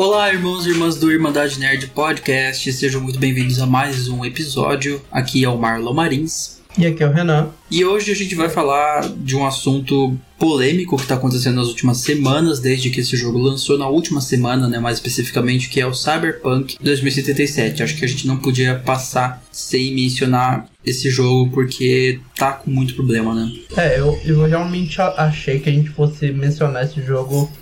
Olá, irmãos e irmãs do Irmandade Nerd Podcast, sejam muito bem-vindos a mais um episódio. Aqui é o Marlon Marins. E aqui é o Renan. E hoje a gente vai falar de um assunto polêmico que está acontecendo nas últimas semanas, desde que esse jogo lançou na última semana, né, mais especificamente, que é o Cyberpunk 2077. Acho que a gente não podia passar sem mencionar esse jogo porque tá com muito problema, né? É, eu, eu realmente achei que a gente fosse mencionar esse jogo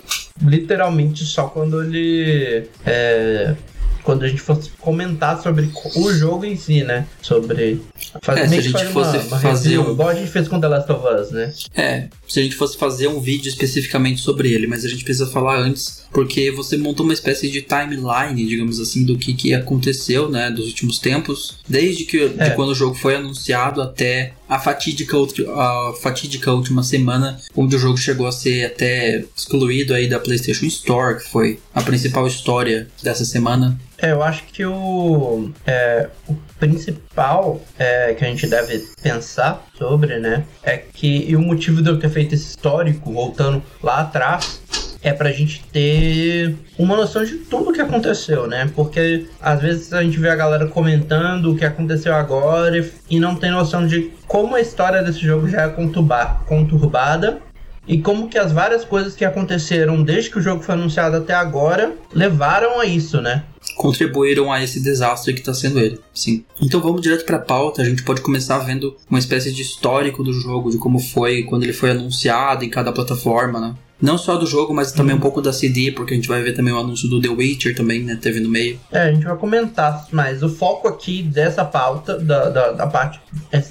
literalmente só quando ele é, quando a gente fosse comentar sobre o jogo em si, né? Sobre. Fazer, é, se a gente fosse uma, uma fazer review, um... igual a gente fez com The Last of Us, né? É, se a gente fosse fazer um vídeo especificamente sobre ele, mas a gente precisa falar antes, porque você montou uma espécie de timeline, digamos assim, do que, que aconteceu, né, dos últimos tempos, desde que é. de quando o jogo foi anunciado até a fatídica, a fatídica última semana, onde o jogo chegou a ser até excluído aí da PlayStation Store, que foi a principal história dessa semana. É, eu acho que o, é, o principal é, que a gente deve pensar sobre, né, é que e o motivo de eu ter feito esse histórico, voltando lá atrás, é pra gente ter uma noção de tudo que aconteceu, né? Porque às vezes a gente vê a galera comentando o que aconteceu agora e não tem noção de como a história desse jogo já é conturbada e como que as várias coisas que aconteceram desde que o jogo foi anunciado até agora levaram a isso, né? Contribuíram a esse desastre que está sendo ele, sim. Então vamos direto para a pauta. A gente pode começar vendo uma espécie de histórico do jogo, de como foi quando ele foi anunciado em cada plataforma, né? Não só do jogo, mas também um pouco da CD, porque a gente vai ver também o anúncio do The Witcher também, né? Teve no meio. É, a gente vai comentar, mas o foco aqui dessa pauta, da, da, da parte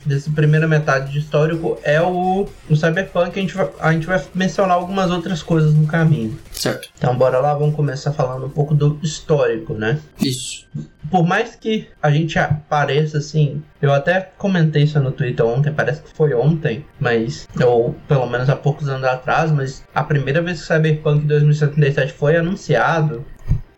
dessa primeira metade de histórico, é o, o Cyberpunk. A gente, vai, a gente vai mencionar algumas outras coisas no caminho. Certo. Então bora lá, vamos começar falando um pouco do histórico, né? Isso. Por mais que a gente pareça assim, eu até comentei isso no Twitter ontem, parece que foi ontem, mas ou pelo menos há poucos anos atrás, mas a primeira vez que Cyberpunk 2077 foi anunciado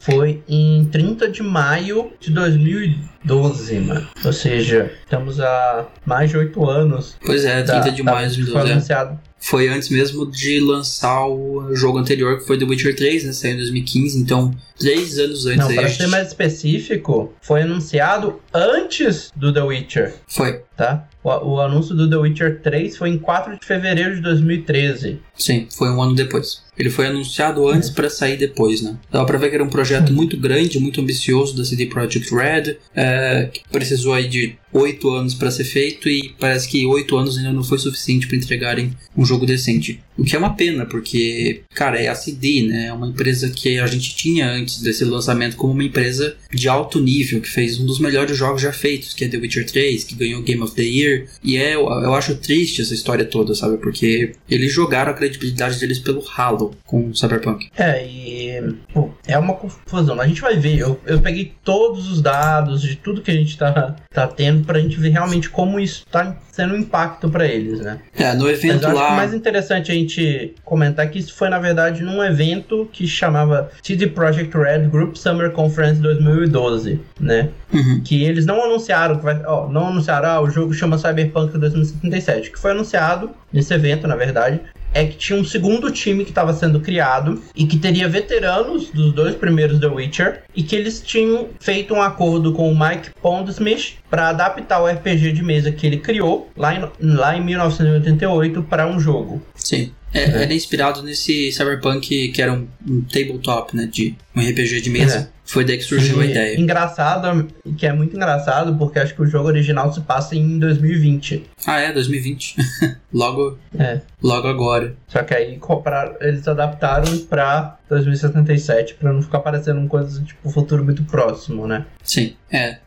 foi em 30 de maio de 2012, mano. Ou seja, estamos há mais de 8 anos. Pois é, 30 da, de maio de 2012. Foi é. anunciado foi antes mesmo de lançar o jogo anterior, que foi The Witcher 3, né? Saiu em 2015, então três anos antes. Não, para ser mais específico, foi anunciado antes do The Witcher. Foi. Tá? O, o, anúncio do The Witcher 3 foi em 4 de fevereiro de 2013. Sim, foi um ano depois. Ele foi anunciado antes é. para sair depois, né? Dava pra ver que era um projeto muito grande, muito ambicioso da CD Projekt Red, é, que precisou aí de oito anos para ser feito e parece que oito anos ainda não foi suficiente para entregarem um jogo decente. O que é uma pena, porque, cara, é a CD, né? É uma empresa que a gente tinha antes desse lançamento como uma empresa de alto nível, que fez um dos melhores jogos já feitos, que é The Witcher 3, que ganhou Game of the Year. E é, eu acho triste essa história toda, sabe? Porque eles jogaram a credibilidade deles pelo ralo com Cyberpunk. É, e pô, é uma confusão. A gente vai ver, eu, eu peguei todos os dados de tudo que a gente tá, tá tendo pra gente ver realmente como isso tá sendo um impacto para eles, né? É, no evento Mas lá. Acho mais interessante a gente comentar que isso foi, na verdade, num evento que chamava CD Projekt Red Group Summer Conference 2012, né? Uhum. Que eles não anunciaram, que vai, ó, não anunciaram, ah, o jogo chama Cyberpunk 2077, que foi anunciado nesse evento, na verdade, é que tinha um segundo time que estava sendo criado e que teria veteranos dos dois primeiros The Witcher e que eles tinham feito um acordo com o Mike Pondsmith para adaptar o RPG de mesa que ele criou lá em, lá em 1988 para um jogo. Sim. É, é. Era inspirado nesse Cyberpunk que era um, um tabletop, né? De um RPG de mesa. É. Foi daí que surgiu e a ideia. Engraçado, que é muito engraçado, porque acho que o jogo original se passa em 2020. Ah, é, 2020. logo, é. logo agora. Só que aí compraram, eles adaptaram pra 2077 para não ficar parecendo uma coisa tipo futuro muito próximo, né? Sim, é.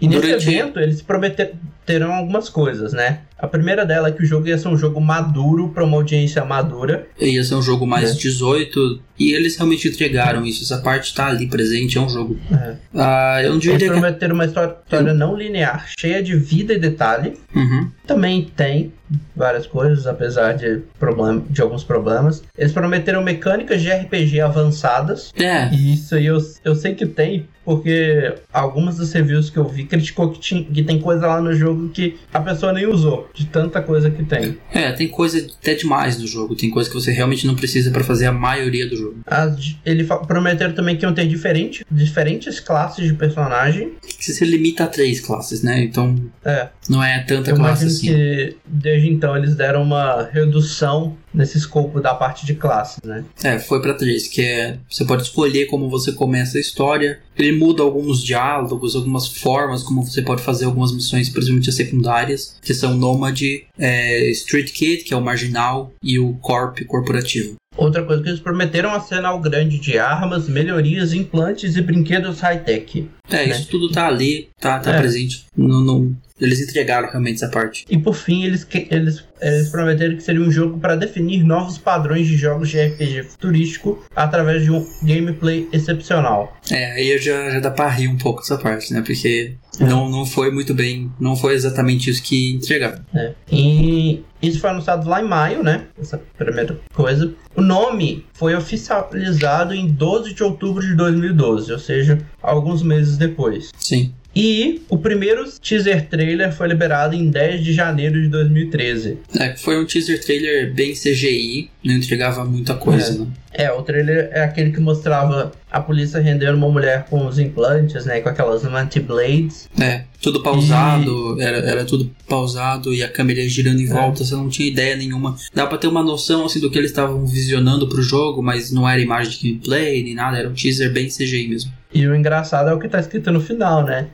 E nesse evento eles prometeram algumas coisas, né? A primeira dela é que o jogo ia ser um jogo maduro para uma audiência madura. Ia ser um jogo mais né? 18 e eles realmente entregaram isso. Essa parte tá ali presente, é um jogo. É. Ah, eu não diria Eles prometeram uma história, história não linear, cheia de vida e detalhe. Uhum. Também tem várias coisas, apesar de, problem de alguns problemas. Eles prometeram mecânicas de RPG avançadas. É. E isso aí eu, eu sei que tem, porque algumas das reviews que eu vi criticou que, tinha, que tem coisa lá no jogo que a pessoa nem usou, de tanta coisa que tem. É, tem coisa até demais no jogo, tem coisa que você realmente não precisa para fazer a maioria do jogo. As, ele prometeram também que iam ter diferente, diferentes classes de personagem. Que se limita a três classes, né? Então é. não é tanta eu classe assim. que desde então eles deram uma redução nesse escopo da parte de classes, né? É, foi para três, que é você pode escolher como você começa a história. Ele muda alguns diálogos, algumas formas como você pode fazer algumas missões, principalmente as secundárias, que são Nômade, é, Street Kid, que é o marginal, e o Corp corporativo. Outra coisa que eles prometeram arsenal grande de armas, melhorias, implantes e brinquedos high-tech. É, né? isso tudo tá ali, tá, tá é. presente. Não, não, eles entregaram realmente essa parte. E por fim, eles, eles, eles prometeram que seria um jogo para definir novos padrões de jogos de RPG futurístico através de um gameplay excepcional. É, aí já, já dá pra rir um pouco essa parte, né? Porque é. não, não foi muito bem, não foi exatamente isso que entregaram. É. E isso foi anunciado lá em maio, né? Essa primeira coisa. O nome foi oficializado em 12 de outubro de 2012, ou seja, alguns meses depois. Sim. E o primeiro teaser trailer foi liberado em 10 de janeiro de 2013. É, foi um teaser trailer bem CGI, não entregava muita coisa, é. né? É, o trailer é aquele que mostrava a polícia rendendo uma mulher com os implantes, né? Com aquelas anti-blades. É, tudo pausado, e... era, era tudo pausado e a câmera girando em é. volta, você não tinha ideia nenhuma. Dá pra ter uma noção, assim, do que eles estavam visionando pro jogo, mas não era imagem de gameplay nem nada, era um teaser bem CGI mesmo. E o engraçado é o que tá escrito no final, né?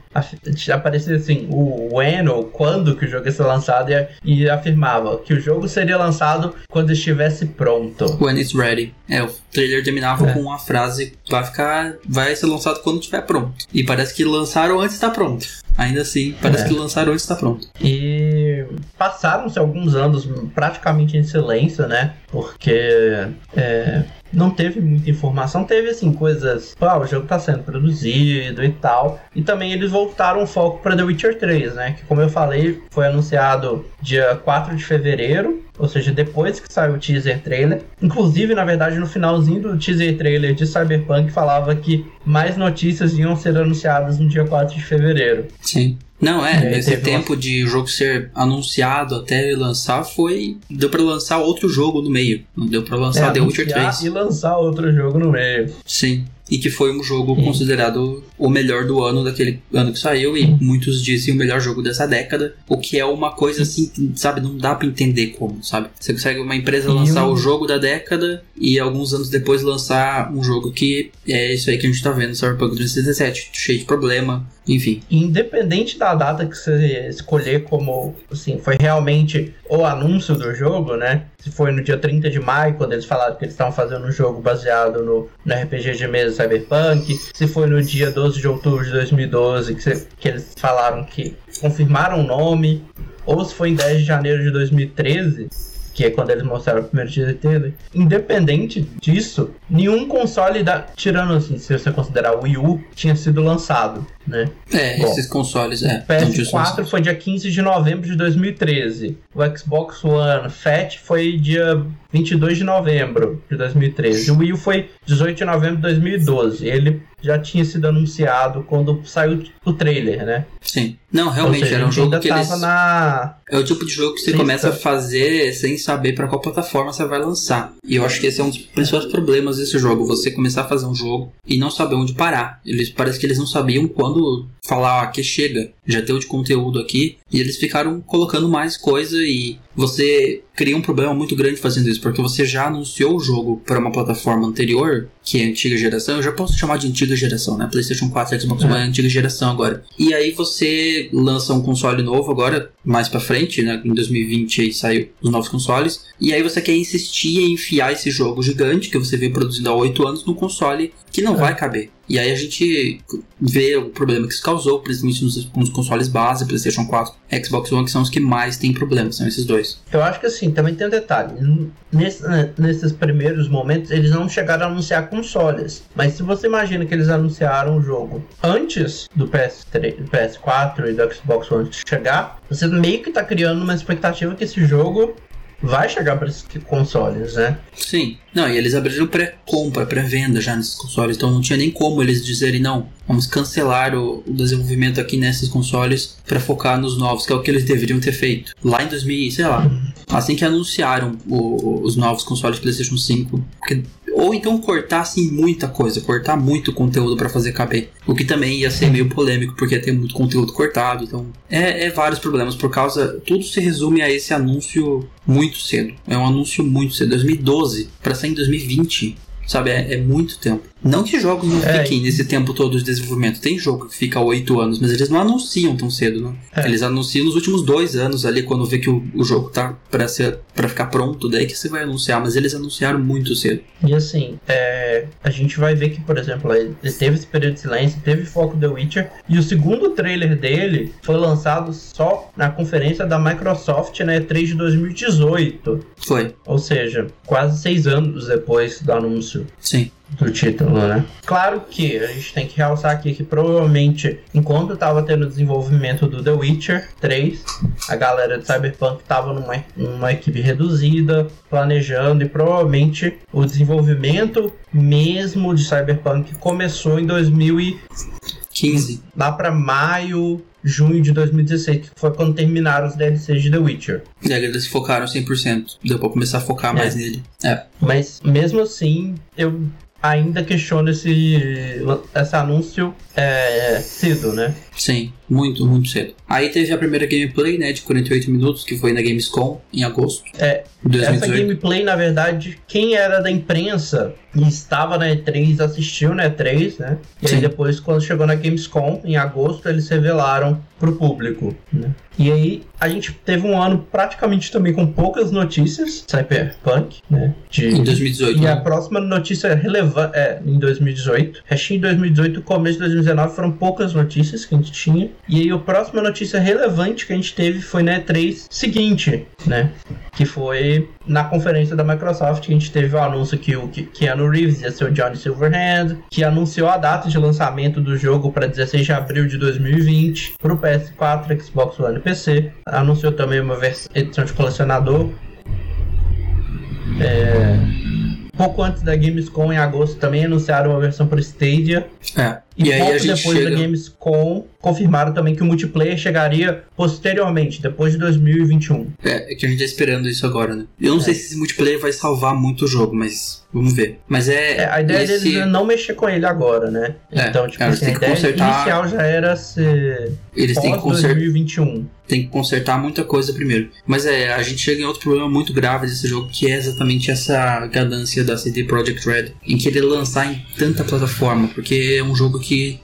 Aparecia assim, o when ou quando que o jogo ia ser lançado e, afirmava que o jogo seria lançado quando estivesse pronto. When it's ready. É, o trailer terminava é. com uma frase ficar. vai ser lançado quando estiver pronto. E parece que lançaram antes de estar pronto. Ainda assim, parece é. que lançaram antes de estar pronto. E passaram-se alguns anos praticamente em silêncio, né? Porque é, não teve muita informação, teve assim coisas, ah, o jogo está sendo produzido e tal. E também eles voltaram o foco para The Witcher 3, né? Que como eu falei, foi anunciado dia 4 de fevereiro, ou seja, depois que saiu o teaser trailer. Inclusive, na verdade, no finalzinho do teaser trailer de Cyberpunk falava que mais notícias iam ser anunciadas no dia 4 de fevereiro. Sim. Não, é, esse tempo uma... de o jogo ser anunciado até lançar foi. Deu pra lançar outro jogo no meio. Não deu pra lançar é, The Witcher 3. E lançar outro jogo no meio. Sim e que foi um jogo considerado o melhor do ano daquele ano que saiu e muitos dizem o melhor jogo dessa década, o que é uma coisa assim, sabe, não dá para entender como, sabe? Você consegue uma empresa lançar o jogo da década e alguns anos depois lançar um jogo que é isso aí que a gente tá vendo, Cyberpunk 2077, cheio de problema, enfim. Independente da data que você escolher como, assim, foi realmente o anúncio do jogo, né? Se foi no dia 30 de maio, quando eles falaram que eles estavam fazendo um jogo baseado no, no RPG de mesa Cyberpunk, se foi no dia 12 de outubro de 2012 que, você, que eles falaram que confirmaram o nome, ou se foi em 10 de janeiro de 2013, que é quando eles mostraram o primeiro teaser. Independente disso, nenhum console, da, tirando assim, se você considerar o Wii U, tinha sido lançado, né? É, Bom, esses consoles, é. O PS4 foi dia 15 de novembro de 2013. O Xbox One Fat foi dia 22 de novembro de 2013. O Wii foi 18 de novembro de 2012. Ele já tinha sido anunciado quando saiu o trailer, né? Sim. Não, realmente seja, era um jogo que eles... na... É o tipo de jogo que você Sim, começa tá. a fazer sem saber para qual plataforma você vai lançar. E eu acho que esse é um dos principais problemas desse jogo, você começar a fazer um jogo e não saber onde parar. Eles parece que eles não sabiam quando falar ah, que chega, já deu de conteúdo aqui, e eles ficaram colocando mais coisa e você cria um problema muito grande fazendo isso, porque você já anunciou o jogo para uma plataforma anterior, que é antiga geração, eu já posso chamar de antiga geração, né? PlayStation 4, Xbox One é antiga geração agora. E aí você lança um console novo agora, mais para frente, né? Em 2020 aí saiu os novos consoles, e aí você quer insistir em enfiar esse jogo gigante que você vem produzindo há 8 anos no console que não é. vai caber. E aí a gente vê o problema que isso causou, principalmente nos, nos, consoles base, PlayStation 4, Xbox One, que são os que mais têm problemas, são esses dois. Eu acho que assim, também tem um detalhe. Nesse, né, nesses primeiros momentos, eles não chegaram a anunciar consoles. Mas se você imagina que eles anunciaram o jogo antes do PS3, do PS4 e do Xbox One chegar, você meio que está criando uma expectativa que esse jogo vai chegar para esses consoles, né? Sim. Não, e eles abriram pré-compra, pré-venda já nesses consoles, então não tinha nem como eles dizerem não. vamos cancelar o, o desenvolvimento aqui nesses consoles para focar nos novos, que é o que eles deveriam ter feito. Lá em 2000, sei lá, assim que anunciaram o, os novos consoles PlayStation 5, porque ou então cortassem muita coisa, cortar muito conteúdo para fazer caber. O que também ia ser meio polêmico, porque ia ter muito conteúdo cortado. Então, é, é vários problemas por causa. Tudo se resume a esse anúncio muito cedo. É um anúncio muito cedo. 2012 para em 2020. Sabe, é, é, muito tempo. Não que jogos não é, fiquem nesse tempo todo de desenvolvimento. Tem jogo que fica oito anos, mas eles não anunciam tão cedo, né? É. Eles anunciam nos últimos dois anos ali, quando vê que o, o jogo tá pra, ser, pra ficar pronto, daí que você vai anunciar, mas eles anunciaram muito cedo. E assim, é, a gente vai ver que, por exemplo, ele teve esse período de silêncio, teve foco The Witcher, e o segundo trailer dele foi lançado só na conferência da Microsoft na E3 de 2018. Foi. Ou seja, quase seis anos depois do anúncio. Sim do título, né? Claro que a gente tem que realçar aqui que provavelmente, enquanto estava tendo desenvolvimento do The Witcher 3, a galera de Cyberpunk estava numa, numa equipe reduzida, planejando, e provavelmente o desenvolvimento mesmo de Cyberpunk começou em 2015. Lá para maio, junho de 2016, que foi quando terminaram os DLCs de The Witcher. E aí eles focaram 100%. Deu pra começar a focar é. mais nele. É. Mas mesmo assim, eu ainda questiona esse, esse anúncio é, cedo, né? Sim, muito, muito cedo. Aí teve a primeira gameplay, né, de 48 minutos, que foi na Gamescom, em agosto. É, 2018. essa gameplay, na verdade, quem era da imprensa e estava na E3 assistiu na E3, né? E Sim. aí depois, quando chegou na Gamescom, em agosto, eles revelaram pro público, né? E aí a gente teve um ano praticamente também com poucas notícias, Cyberpunk, né? De... Em 2018. E né? a próxima notícia relevante é em 2018. Restinho em 2018 começo de 2019 foram poucas notícias que a gente tinha. E aí a próxima notícia relevante que a gente teve foi na E3 seguinte, né? Que foi na conferência da Microsoft que a gente teve o anúncio que o Keanu Reeves ia ser o Johnny Silverhand, que anunciou a data de lançamento do jogo para 16 de abril de 2020 para o PS4, Xbox One e PC. Anunciou também uma edição de colecionador. É... Pouco antes da Gamescom, em agosto, também anunciaram uma versão para Stadia. É. E, e pouco depois chega... da Gamescom, confirmaram também que o multiplayer chegaria posteriormente, depois de 2021. É, é que a gente tá esperando isso agora, né? Eu não é. sei se esse multiplayer vai salvar muito o jogo, mas vamos ver. Mas é. é a ideia esse... deles é não mexer com ele agora, né? É, então, tipo, cara, assim, a ideia consertar... inicial já era ser. Eles têm que consertar. 2021 tem que consertar muita coisa primeiro. Mas é, a gente chega em outro problema muito grave desse jogo, que é exatamente essa ganância da CD Projekt Red, em querer lançar em tanta plataforma, porque é um jogo que que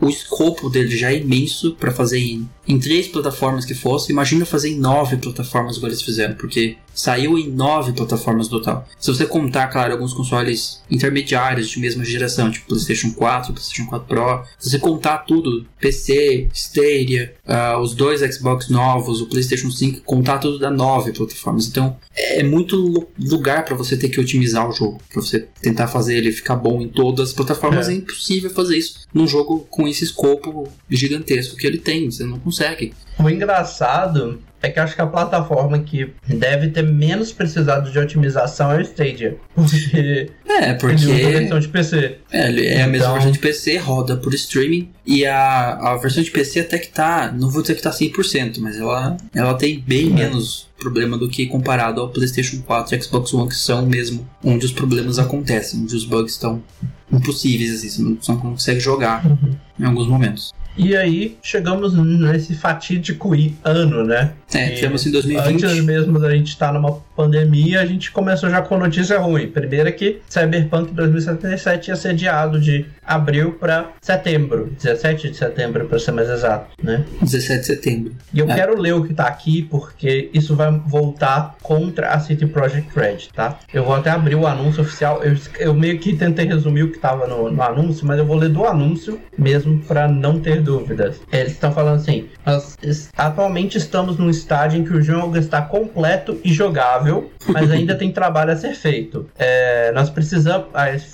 o escopo dele já é imenso para fazer em, em três plataformas que fosse. Imagina fazer em nove plataformas igual eles fizeram, porque saiu em nove plataformas total. Se você contar, claro, alguns consoles intermediários de mesma geração, tipo PlayStation 4, PlayStation 4 Pro, se você contar tudo, PC, Stadia, uh, os dois Xbox novos, o PlayStation 5, contar tudo dá nove plataformas. Então é muito lugar para você ter que otimizar o jogo, para você tentar fazer ele ficar bom em todas as plataformas. É, é impossível fazer isso num jogo com esse escopo gigantesco que ele tem. Você não consegue. O engraçado é que acho que a plataforma que deve ter menos precisado de otimização é o Stadia. Porque. É, porque. Ele usa a versão de PC. É, é então... a mesma então- versão de PC, roda por streaming. E a, a versão de PC até que tá. Não vou dizer que tá 100%, mas ela, ela tem bem é. menos problema do que comparado ao PlayStation 4 e Xbox One, que são mesmo onde os problemas acontecem, onde os bugs estão impossíveis, assim, você não, você não consegue jogar uhum. em alguns momentos. E aí chegamos nesse fatídico ano, né? É, tivemos em 2020. Antes mesmo da gente estar numa pandemia, a gente começou já com notícia ruim. Primeiro é que Cyberpunk 2077 ia ser adiado de abril para setembro. 17 de setembro, para ser mais exato, né? 17 de setembro. E eu é. quero ler o que tá aqui, porque isso vai voltar contra a City Project Red, tá? Eu vou até abrir o anúncio oficial. Eu, eu meio que tentei resumir o que tava no, no anúncio, mas eu vou ler do anúncio mesmo para não ter dúvidas. Eles estão falando assim: nós atualmente estamos num estágio em que o jogo está completo e jogável, mas ainda tem trabalho a ser feito. É, nós precisamos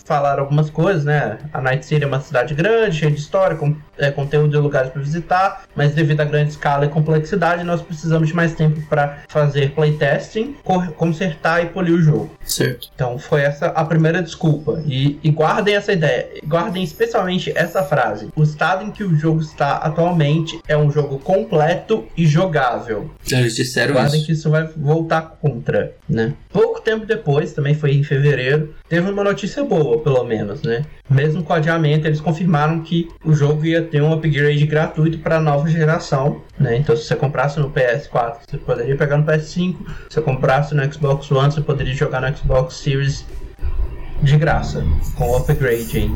falar algumas coisas, né? A Night City é uma cidade grande, cheia de história, com é, conteúdo e lugares para visitar, mas devido à grande escala e complexidade, nós precisamos de mais tempo para fazer playtesting, consertar e polir o jogo. Certo. Então foi essa a primeira desculpa. E, e guardem essa ideia, guardem especialmente essa frase. O estado em que o jogo está atualmente é um jogo completo e jogável. Eles disseram Guardem isso. que isso vai voltar contra, né? Pouco tempo depois, também foi em fevereiro, teve uma notícia boa, pelo menos, né? Mesmo com o adiamento, eles confirmaram que o jogo ia ter um upgrade gratuito para a nova geração, né? Então, se você comprasse no PS4, você poderia pegar no PS5. Se você comprasse no Xbox One, você poderia jogar no Xbox Series de graça, com o upgrade em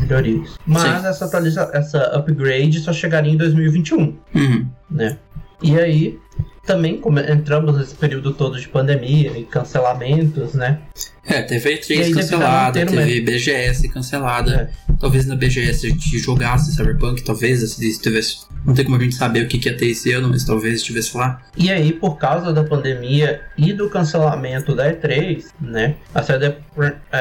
melhorias. Mas Sim. essa, atualiza essa upgrade só chegaria em 2021 Uhum. né? E aí, também entramos nesse período todo de pandemia e cancelamentos, né? É, teve E E3 aí, cancelada, teve um teve BGS cancelada. Talvez na BGS a gente jogasse Cyberpunk, talvez se tivesse. Não tem como a gente saber o que que ia ter esse ano, mas talvez estivesse lá. E aí, por causa da pandemia e do cancelamento da E3, né? A CD, é,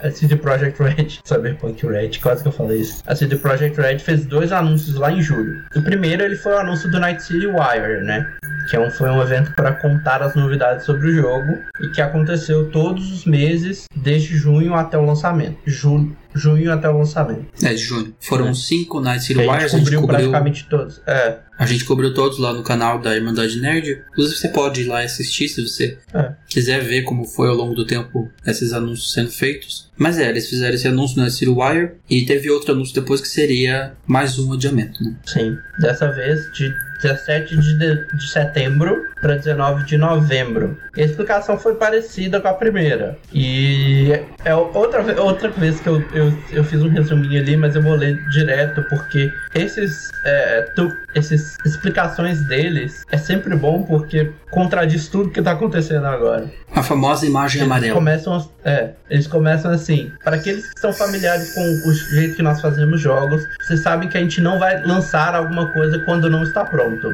a CD Projekt Red, Cyberpunk Red, quase que eu falei isso. A CD Projekt Red fez dois anúncios lá em julho. O primeiro ele foi o anúncio do Night City Wire, né? Que é um, foi um evento para contar as novidades sobre o jogo e que aconteceu todos os meses, desde junho até o lançamento. Julho, junho até o lançamento. É, de junho. Foram É. cinco Night City Wires, gente a gente cobriu praticamente todos. É, A gente cobriu todos lá no canal da Irmandade Nerd. Inclusive você pode ir lá e assistir se você É. quiser ver como foi ao longo do tempo esses anúncios sendo feitos. Mas é, eles fizeram esse anúncio na City Wire e teve outro anúncio depois que seria mais um adiamento, né? Sim, dessa vez de 17 de, de- de setembro para 19 de novembro. E a explicação foi parecida com a primeira. E é outra, outra vez que eu, eu, eu fiz um resuminho ali, mas eu vou ler direto, porque esses, é, tu- esses explicações deles é sempre bom porque contradiz tudo que tá acontecendo agora. A famosa imagem Eles amarela. começam, é, eles começam assim. Para aqueles que estão familiares com o jeito que nós fazemos jogos, vocês sabem que a gente não vai lançar alguma coisa quando não está pronto.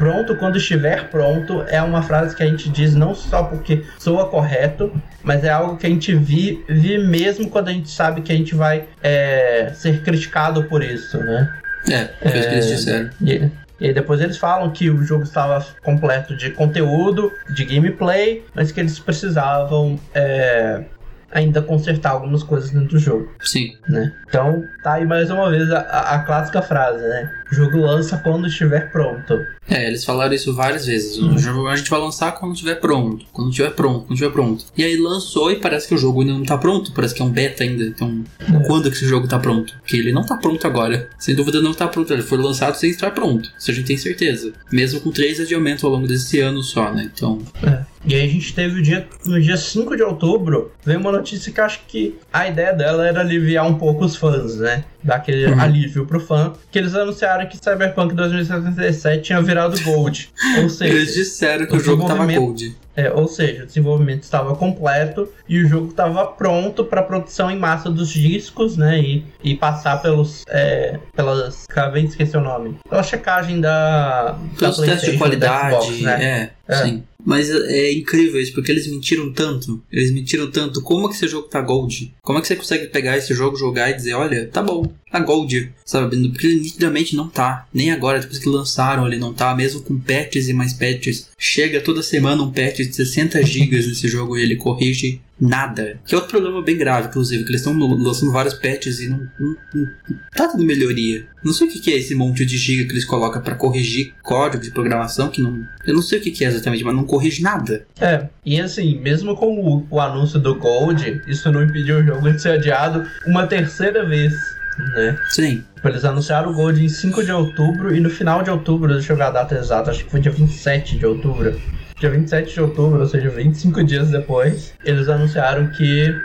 Pronto quando estiver pronto é uma frase que a gente diz não só porque soa correto, mas é algo que a gente vi, vi mesmo quando a gente sabe que a gente vai é, ser criticado por isso, né? É, foi isso que eles É, disseram. E, e aí depois eles falam que o jogo estava completo de conteúdo, de gameplay, mas que eles precisavam é, ainda consertar algumas coisas dentro do jogo, Sim. né? Então tá aí mais uma vez a- a clássica frase, né? O jogo lança quando estiver pronto. É, eles falaram isso várias vezes. O jogo a gente vai lançar quando estiver pronto. Quando estiver pronto, quando estiver pronto. E aí lançou e parece que o jogo ainda não tá pronto. Parece que é um beta ainda. Então, É. quando que esse jogo tá pronto? Porque ele não tá pronto agora. Sem dúvida não tá pronto. Ele foi lançado sem estar pronto. Isso a gente tem certeza. Mesmo com três adiamentos ao longo desse ano só, né? Então, É. E aí a gente teve o dia, no dia 5 de outubro, veio uma notícia que acho que a ideia dela era aliviar um pouco os fãs, né? Dar aquele Uhum. alívio pro fã. Que eles anunciaram que Cyberpunk 2077 tinha virado Gold. Ou seja, eles disseram que o, o jogo tava gold. É, ou seja, o desenvolvimento estava completo e o jogo estava pronto para produção em massa dos discos, né? E, e passar pelos. É, pelas. Acabei de esquecer o nome. Pela checagem da. Pelos testes de qualidade, Xbox, né? é, É. sim. Mas é incrível isso, porque eles mentiram tanto. Eles mentiram tanto. Como é que esse jogo tá gold? Como é que você consegue pegar esse jogo, jogar e dizer, olha, tá bom, tá gold, sabe? Porque ele nitidamente não tá. Nem agora, depois que lançaram, ele não tá. Mesmo com patches e mais patches. Chega toda semana um patch de 60 gigas nesse jogo e ele corrige nada. Que é outro problema bem grave, inclusive, que eles estão lançando vários patches e não, não, não tá dando melhoria. Não sei o que é esse monte de giga que eles colocam pra corrigir código de programação que não. Eu não sei o que que é exatamente, mas não corrige nada. É, e assim, mesmo com o, o anúncio do Gold, isso não impediu o jogo de ser adiado uma terceira vez, né? Sim. Tipo, Eles anunciaram o Gold em 5 de outubro e no final de outubro, deixa eu ver a data exata, acho que foi dia 27 de outubro. Dia 27 de outubro, ou seja, 25 dias depois, eles anunciaram que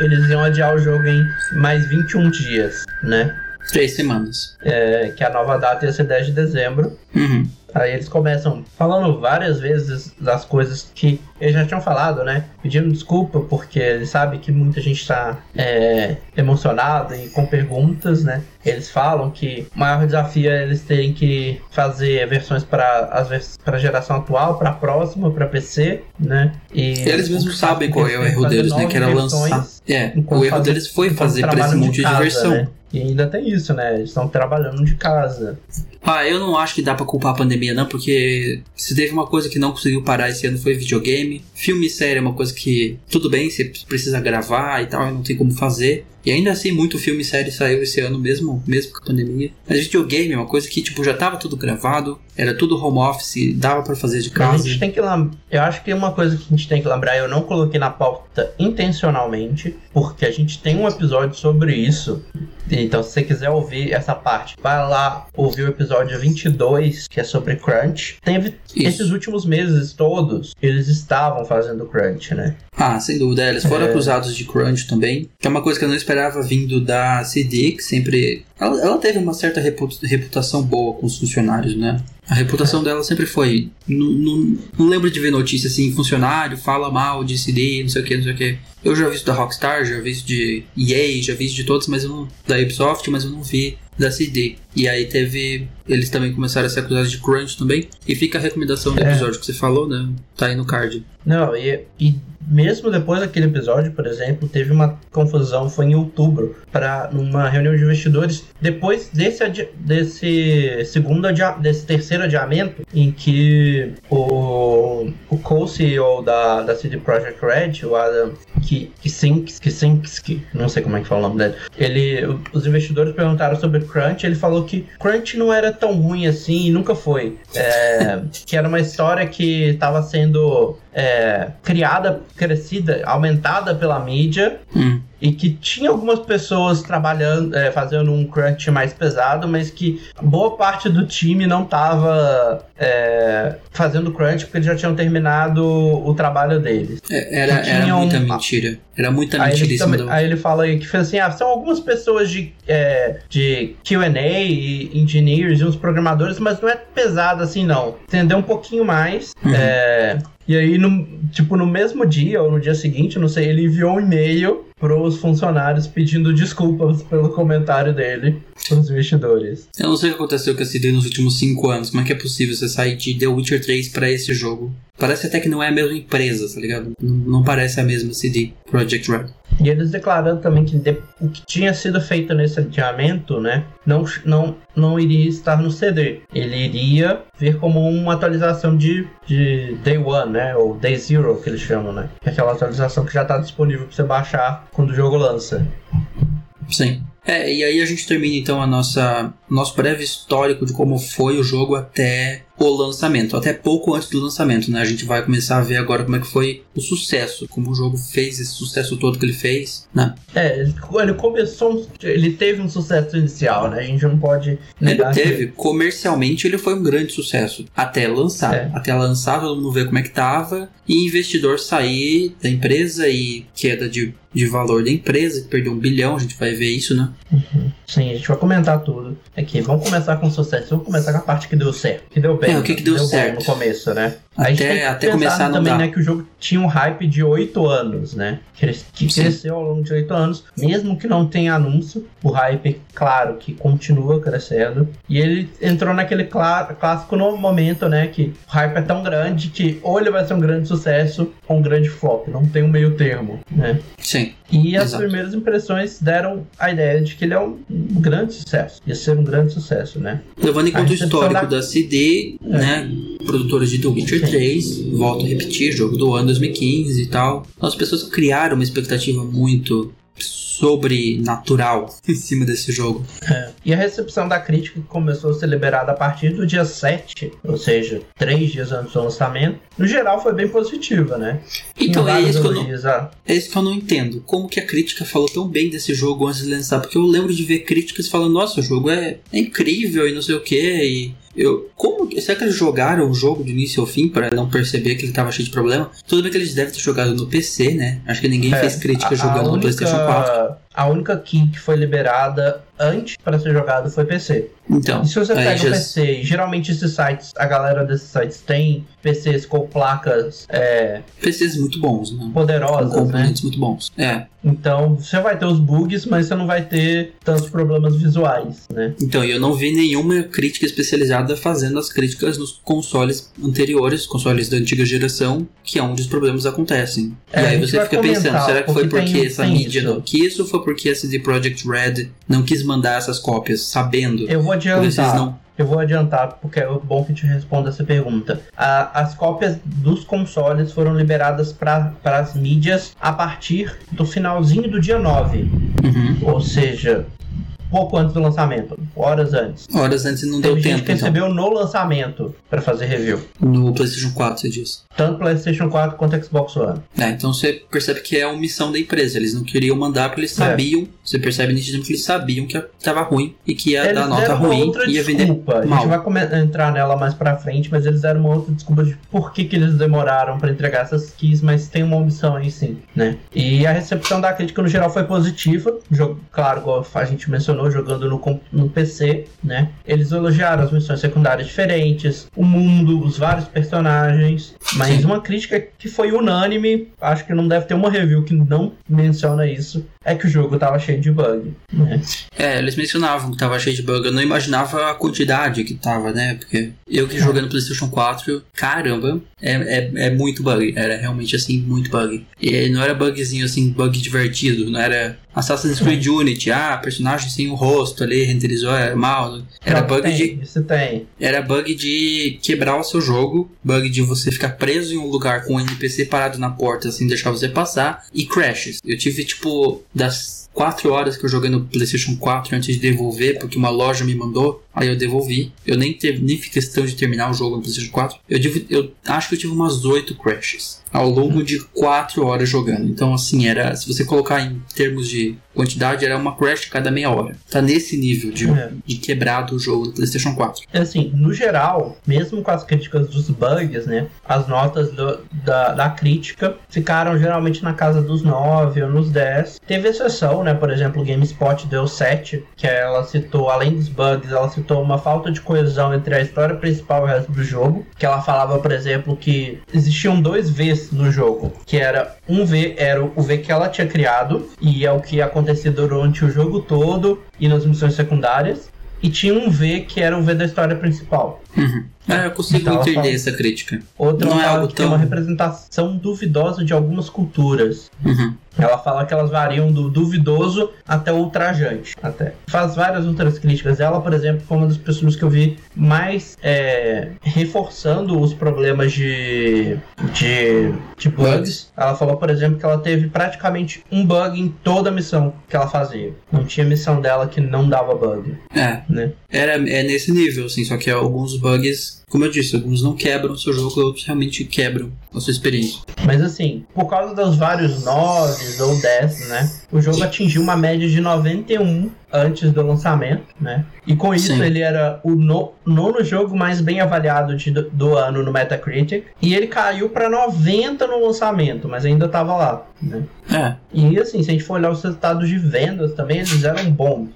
eles iam adiar o jogo em mais 21 dias, né? Três semanas. É, que a nova data ia ser 10 de dezembro. Uhum. Aí eles começam falando várias vezes das coisas que eles já tinham falado, né? Pedindo desculpa porque eles sabem que muita gente tá é, emocionada e com perguntas, né? eles falam que o maior desafio é eles terem que fazer versões para a geração atual, para a próxima, para PC, né? E eles mesmos sabem qual é o erro deles, né? Que era lançar. É, o erro deles foi fazer para esse monte de, casa, de versão. Né? E ainda tem isso, né? Eles estão trabalhando de casa. Ah, eu não acho que dá pra culpar a pandemia, não, porque se teve uma coisa que não conseguiu parar esse ano foi videogame. Filme e série é uma coisa que, tudo bem, você precisa gravar e tal, não tem como fazer. E ainda assim, muito filme e série saiu esse ano mesmo, mesmo com a pandemia. Mas videogame é uma coisa que, tipo, já tava tudo gravado, era tudo home office, dava para fazer de casa. Mas a gente tem que lembrar. Eu acho que uma coisa que a gente tem que lembrar, eu não coloquei na pauta intencionalmente, porque a gente tem um episódio sobre isso. Então, se você quiser ouvir essa parte, vai lá ouvir o episódio 22, que é sobre crunch. Teve isso. esses últimos meses todos, eles estavam fazendo crunch, né? Ah, sem dúvida. Eles foram é... acusados de crunch também, que é uma coisa que eu não esperava vindo da CD, que sempre. Ela, ela teve uma certa reputação boa com os funcionários, né? A reputação dela sempre foi. Não, não, não, lembro de ver notícia assim, funcionário fala mal de CD, não sei o que, não sei o que. Eu já vi isso da Rockstar, já vi isso de EA, já vi isso de todos, mas eu não. Da Ubisoft, mas eu não vi da CD. E aí teve. Eles também começaram a ser acusados de crunch também. E fica a recomendação do é. episódio que você falou, né? Tá aí no card. Não, e, e mesmo depois daquele episódio, por exemplo, teve uma confusão, foi em outubro, para numa reunião de investidores, depois desse, desse segundo desse terceiro adiamento, em que o, o co-CEO da, da CD Projekt Red, o Adam Kicinski, não sei como é que fala o nome dele, ele, os investidores perguntaram sobre Crunch, ele falou que Crunch não era tão ruim assim e nunca foi. É, que era uma história que estava sendo é, criada, crescida, aumentada pela mídia. Hum e que tinha algumas pessoas trabalhando, é, fazendo um crunch mais pesado, mas que boa parte do time não estava é, fazendo crunch porque eles já tinham terminado o trabalho deles. É, era, era muita mentira. Era muita mentira aí ele, do... aí ele fala aí que fez assim: ah, são algumas pessoas de, é, de QA e engineers e uns programadores, mas não é pesado assim, não. Entendeu um pouquinho mais. Uhum. É, e aí, no, tipo, no mesmo dia ou no dia seguinte, não sei, ele enviou um e-mail para os funcionários pedindo desculpas pelo comentário dele para os investidores. Eu não sei o que aconteceu com a CD nos últimos 5 anos. Como é que é possível você sair de The Witcher 3 para esse jogo? Parece até que não é a mesma empresa, tá ligado? Não, parece a mesma CD Project Red. E eles declarando também que o que tinha sido feito nesse adiamento, né, não, não, não iria estar no CD. Ele iria vir como uma atualização de, de Day One, né, ou Day Zero, que eles chamam, né, é aquela atualização que já está disponível para você baixar quando o jogo lança. Sim. É, e aí a gente termina então a nossa nosso breve histórico de como foi o jogo até o lançamento, até pouco antes do lançamento, né? A gente vai começar a ver agora como é que foi o sucesso, como o jogo fez esse sucesso todo que ele fez, né? É, ele começou, ele teve um sucesso inicial, né? A gente não pode negar. Ele teve, que... comercialmente ele foi um grande sucesso, até lançar, é. até lançar, todo mundo ver como é que tava e investidor sair da empresa e queda de, de valor da empresa, que perdeu um bilhão, a gente vai ver isso, né? Uhum. Sim, a gente vai comentar tudo aqui. Vamos começar com sucesso, vamos começar com a parte que deu certo, que deu bem. É, o que, que deu, deu certo? no começo, né? Até, até começar também, né, que o jogo tinha um hype de 8 anos, né? Que cresceu ao longo de 8 anos, mesmo que não tenha anúncio, o hype, claro, que continua crescendo. E ele entrou naquele clássico no momento, né? Que o hype é tão grande que ou ele vai ser um grande sucesso ou um grande flop, não tem um meio termo, né? Sim. E as Exato. primeiras impressões deram a ideia de que ele é um, um grande sucesso, ia ser um grande sucesso, né? Levando em conta o histórico da, da CD, é. né? Produtores de The Witcher 3, volto a repetir, jogo do ano 2015 e tal. As pessoas criaram uma expectativa muito sobrenatural em cima desse jogo. É. E a recepção da crítica começou a ser liberada a partir do dia 7, ou seja, três dias antes do lançamento. No geral foi bem positiva, né? Então é isso, que eu não, é isso que eu não entendo. Como que a crítica falou tão bem desse jogo antes de lançar? Porque eu lembro de ver críticas falando, nossa, o jogo é, é incrível e não sei o que, e eu, como, será que eles jogaram o jogo do início ao fim para não perceber que ele tava cheio de problema? Tudo bem que eles devem ter jogado no PC, né? Acho que ninguém é, fez crítica a, jogando a única, no PlayStation 4 a única key que foi liberada antes para ser jogado foi PC. Então, E se você pega já- o PC, geralmente esses sites, a galera desses sites tem PCs com placas é, PCs muito bons, né? Com poderosas, né? componentes muito bons. É. Então você vai ter os bugs, mas você não vai ter tantos problemas visuais, né? Então, eu não vi nenhuma crítica especializada fazendo as críticas nos consoles anteriores, consoles da antiga geração, que é onde os problemas acontecem. É, e aí você fica pensando, será que foi porque porque tem- essa tem mídia isso. não quis ou foi porque a CD Projekt Red não quis mandar essas cópias, sabendo? Eu vou adiantar. não. Eu vou adiantar porque é bom que te responda essa pergunta. A- as cópias dos consoles foram liberadas para as mídias a partir do finalzinho do dia 9, Uhum. ou seja, pouco antes do lançamento, horas antes. Horas antes não Teve deu gente tempo, que então. recebeu no lançamento para fazer review, No PlayStation 4, você diz. tanto PlayStation 4 quanto Xbox One. É, então você percebe que é a omissão da empresa. Eles não queriam mandar porque eles sabiam. Você percebe nitidamente que eles sabiam que tava ruim e que ia Eles dar nota uma ruim e ia vender desculpa. A mal. gente vai entrar nela mais pra frente, mas eles deram uma outra desculpa de por que, que eles demoraram pra entregar essas keys, mas tem uma omissão aí sim, né? E a recepção da crítica no geral foi positiva. Jogo, claro, a gente mencionou, jogando no, no PC, né? Eles elogiaram as missões secundárias diferentes, o mundo, os vários personagens, mas Sim. uma crítica que foi unânime, acho que não deve ter uma review que não menciona isso, é que o jogo tava cheio de bug, né? É, eles mencionavam que tava cheio de bug. Eu não imaginava a quantidade que tava, né? Porque eu que joguei no PlayStation 4, caramba, é, é, é muito bug. Era realmente assim, muito bug. E não era bugzinho assim, bug divertido. Não era Assassin's Creed Unity, ah, personagem sem o rosto ali, renderizou, era mal. Era bug tem, de Isso tem. Era bug de quebrar o seu jogo, bug de você ficar preso em um lugar com um NPC parado na porta sem deixar você passar, e crashes. Eu tive, tipo, das 4 horas que eu joguei no PlayStation 4 antes de devolver, porque uma loja me mandou, aí eu devolvi. Eu nem, teve, nem fiz questão de terminar o jogo no PlayStation 4. Eu, tive, eu acho que eu tive umas 8 crashes ao longo de 4 horas jogando. Então, assim, era. Se você colocar em termos de quantidade, era uma crash cada meia hora. Tá nesse nível de, É. de quebrado o jogo no PlayStation 4. Assim, no geral, mesmo com as críticas dos bugs, né? As notas do- da, da crítica ficaram geralmente na casa dos 9 ou nos 10. Teve exceção, né? Por exemplo, o GameSpot deu 7, que ela citou, além dos bugs, ela citou uma falta de coesão entre a história principal e o resto do jogo. Que ela falava, por exemplo, que existiam dois Vs no jogo. Que era um V era o V que ela tinha criado, e é o que acontecia durante o jogo todo e nas missões secundárias. E tinha um V que era o V da história principal. Uhum. É, eu consigo Então, entender fala- essa crítica. Outra Não é algo que tem uma tão- representação duvidosa de algumas culturas. Uhum. Ela fala que elas variam do duvidoso até o ultrajante. Até. Faz várias outras críticas. Ela, por exemplo, foi uma das pessoas que eu vi mais é, reforçando os problemas de, de, de bugs. Ela falou, por exemplo, que ela teve praticamente um bug em toda a missão que ela fazia. Não tinha missão dela que não dava bug, É, né? era, é nesse nível, assim, só que alguns bugs, bug is como eu disse, alguns não quebram o seu jogo, outros realmente quebram a sua experiência. Mas assim, por causa dos vários 9 ou 10, né? O jogo atingiu uma média de 91 antes do lançamento, né? E com isso Sim. ele era o no- nono jogo mais bem avaliado de- do ano no Metacritic. E ele caiu para 90 no lançamento, mas ainda tava lá, né? É, E assim, se a gente for olhar os resultados de vendas também, eles eram bons,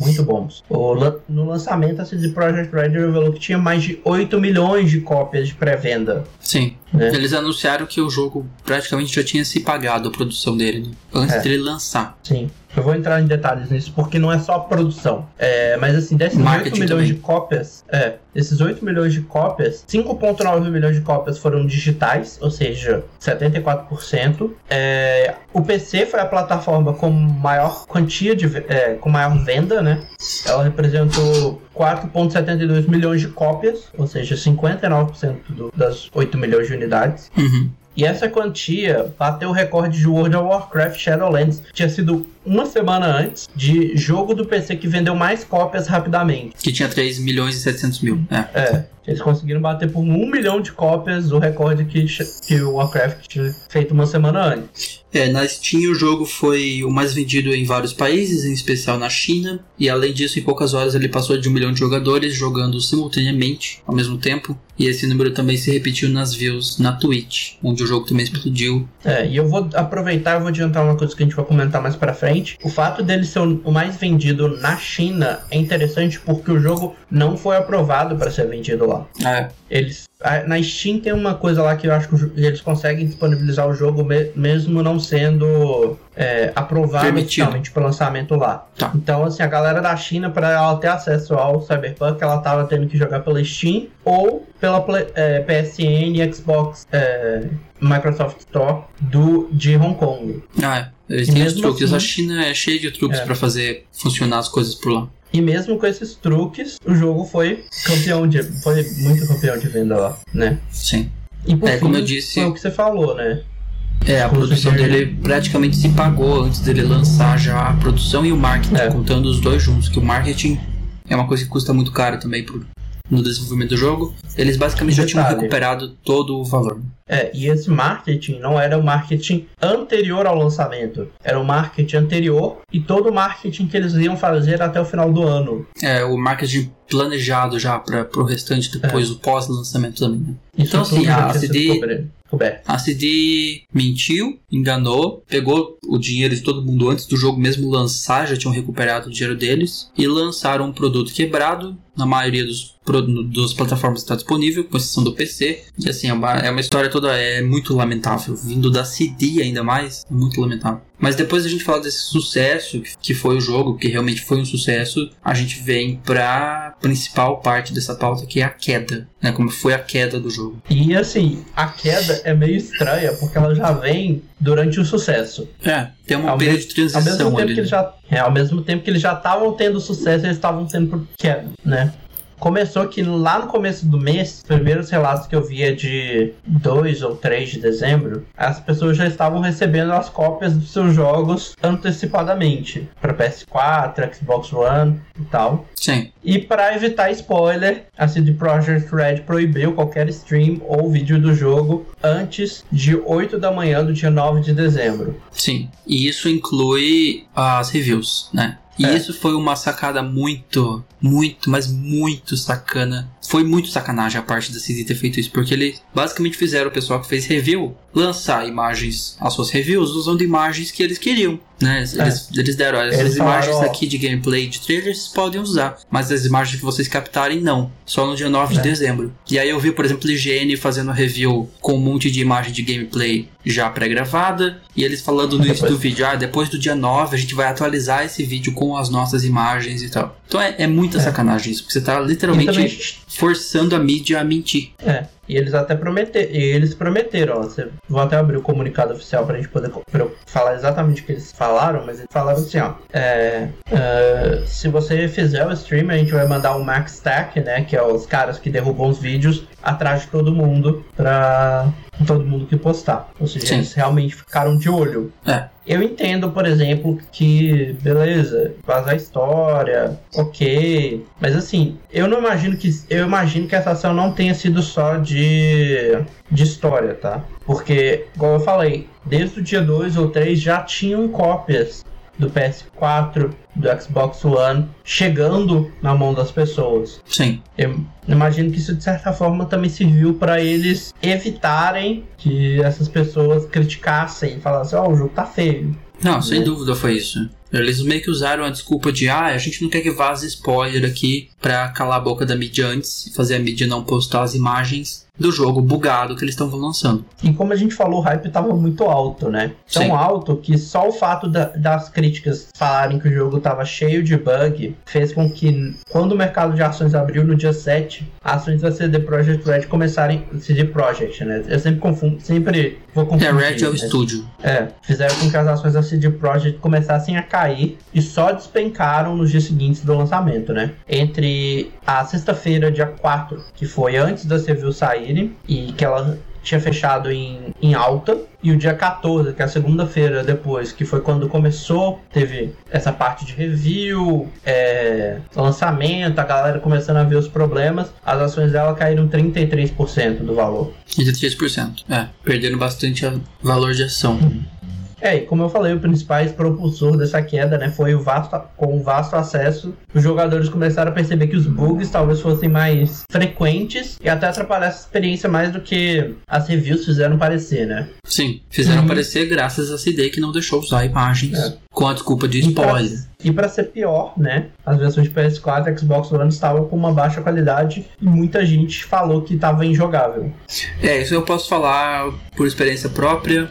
muito bons. O no lançamento, a CD Projekt Red revelou que tinha mais de 8 milhões de cópias de pré-venda. sim. Né? Eles anunciaram que o jogo praticamente já tinha se pagado a produção dele, né? Antes É. dele lançar. Sim. Eu vou entrar em detalhes nisso, porque não é só a produção. É, mas assim, desses 8 Marketing milhões também. de cópias, é, esses 8 milhões de cópias, 5.9 milhões de cópias foram digitais, ou seja, 74%. É, o PC foi a plataforma com maior quantia de é, com maior venda, né? Ela representou 4.72 milhões de cópias, ou seja, 59% do, das 8 milhões de unidades. Uhum. E essa quantia bateu o recorde de World of Warcraft Shadowlands. Tinha sido uma semana antes de jogo do PC que vendeu mais cópias rapidamente. Que tinha 3 milhões e 700 mil. É. É, eles conseguiram bater por um milhão de cópias o recorde que, que o Warcraft tinha feito uma semana antes. É, na Steam o jogo foi o mais vendido em vários países, em especial na China. E além disso, em poucas horas ele passou de um milhão de jogadores jogando simultaneamente, ao mesmo tempo. E esse número também se repetiu nas views na Twitch, onde o jogo também explodiu. É, e eu vou aproveitar e vou adiantar uma coisa que a gente vai comentar mais pra frente. O fato dele ser o mais vendido na China é interessante porque o jogo não foi aprovado para ser vendido lá. É. Eles na Steam tem uma coisa lá que eu acho que eles conseguem disponibilizar o jogo me mesmo não sendo é, aprovado oficialmente para lançamento lá. Tá. Então, assim, a galera da China, para ela ter acesso ao Cyberpunk, ela tava tendo que jogar pela Steam ou pela é, PSN, Xbox, é, Microsoft Store do, de Hong Kong. Ah, é. Eles têm os truques. Assim, a China é cheia de truques é. para fazer funcionar as coisas por lá. E mesmo com esses truques, o jogo foi campeão de. Foi muito campeão de venda lá, né? Sim. E por é, fim, como eu disse. Foi o que você falou, né? É, a produção dele praticamente se pagou antes dele lançar já a produção e o marketing, é. contando os dois juntos, que o marketing é uma coisa que custa muito caro também pro, no desenvolvimento do jogo. Eles basicamente Detalhe. já tinham recuperado todo o valor. É, e esse marketing não era o marketing anterior ao lançamento, era o marketing anterior e todo o marketing que eles iam fazer até o final do ano. É, o marketing planejado já para o restante depois é. do pós-lançamento também. Né? Então, assim, a CD, a CD mentiu, enganou, pegou o dinheiro de todo mundo antes do jogo mesmo lançar, já tinham recuperado o dinheiro deles e lançaram um produto quebrado. Na maioria dos, dos plataformas está disponível, com exceção do PC. E assim, é uma, é uma história toda é muito lamentável. Vindo da CD ainda mais, é muito lamentável. Mas depois a gente falar desse sucesso que foi o jogo, que realmente foi um sucesso, a gente vem pra principal parte dessa pauta, que é a queda, né? Como foi a queda do jogo. E assim, a queda é meio estranha, porque ela já vem durante o sucesso. É, tem uma ao período de transição ao mesmo tempo ali. Que eles já, é, ao mesmo tempo que eles já estavam tendo sucesso, eles estavam tendo queda, né? Começou que lá no começo do mês, primeiros relatos que eu via de 2 ou 3 de dezembro, as pessoas já estavam recebendo as cópias dos seus jogos antecipadamente para PS4, Xbox One e tal. Sim. E para evitar spoiler, a CD Projekt Red proibiu qualquer stream ou vídeo do jogo antes de 8 da manhã do dia 9 de dezembro. Sim. E isso inclui as reviews, né? E é. isso foi uma sacada muito, muito, mas muito sacana. Foi muito sacanagem a parte da CD ter feito isso, porque eles basicamente fizeram o pessoal que fez review lançar imagens, as suas reviews, usando imagens que eles queriam. Né? Eles, é. eles deram, essas eles imagens falaram, aqui de gameplay de trailers podem usar, mas as imagens que vocês captarem não, só no dia 9 é. de dezembro. E aí eu vi, por exemplo, IGN fazendo review com um monte de imagem de gameplay já pré-gravada, e eles falando no início do vídeo, ah, depois do dia 9 a gente vai atualizar esse vídeo com as nossas imagens e tal. Então é, é muita é. sacanagem isso, porque você tá literalmente. Forçando a mídia a mentir. É. E eles até prometeram, eles prometeram, ó, você, vou até abrir o comunicado oficial pra gente poder pra falar exatamente o que eles falaram, mas eles falaram assim, ó, é, é, se você fizer o stream, a gente vai mandar um Max Stack, né, que é os caras que derrubam os vídeos atrás de todo mundo pra todo mundo que postar. Ou seja, Sim. eles realmente ficaram de olho. É. Eu entendo, por exemplo, que beleza, vazar história, ok. Mas assim, eu não imagino que. Eu imagino que essa ação não tenha sido só de, de história, tá? Porque, como eu falei, desde o dia 2 ou 3 já tinham cópias do PS4, do Xbox One chegando na mão das pessoas. Sim. Eu imagino que isso de certa forma também serviu para eles evitarem que essas pessoas criticassem e falassem: "Ó, oh, o jogo tá feio". Não, sem né? dúvida foi isso. Eles meio que usaram a desculpa de ah, a gente não quer que vaze spoiler aqui pra calar a boca da mídia antes e fazer a mídia não postar as imagens do jogo bugado que eles estão lançando. E como a gente falou, o hype estava muito alto, né? Tão Sim. alto que só o fato da, das críticas falarem que o jogo estava cheio de bug fez com que, quando o mercado de ações abriu no dia 7, ações da CD Projekt Red começarem. CD Projekt, né? Eu sempre confundo, sempre vou confundir. É, Red é o estúdio. É, fizeram com que as ações da CD Projekt começassem a cair e só despencaram nos dias seguintes do lançamento, né? Entre a sexta-feira, dia 4, que foi antes das reviews saírem, e que ela tinha fechado em, em alta. E o dia 14, que é a segunda-feira depois, que foi quando começou, teve essa parte de review, é, lançamento, a galera começando a ver os problemas, as ações dela caíram 33% do valor. 33%, é, perdendo bastante valor de ação. Uhum. É, e como eu falei, o principal propulsor dessa queda, né, foi o vasto, com o vasto acesso, os jogadores começaram a perceber que os bugs talvez fossem mais frequentes e até atrapalhar essa experiência mais do que as reviews fizeram parecer, né? Sim, fizeram uhum. parecer graças a CD que não deixou usar imagens é. com a desculpa de spoiler. E para ser pior, né, as versões de PS4 e Xbox One estavam com uma baixa qualidade e muita gente falou que estava injogável. É, isso eu posso falar por experiência própria.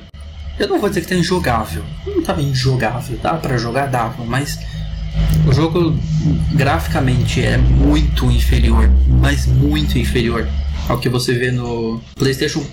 Eu não vou dizer que tá injogável. Não tava injogável, dá para jogar, dava, mas o jogo graficamente é muito inferior, mas muito inferior ao que você vê no PlayStation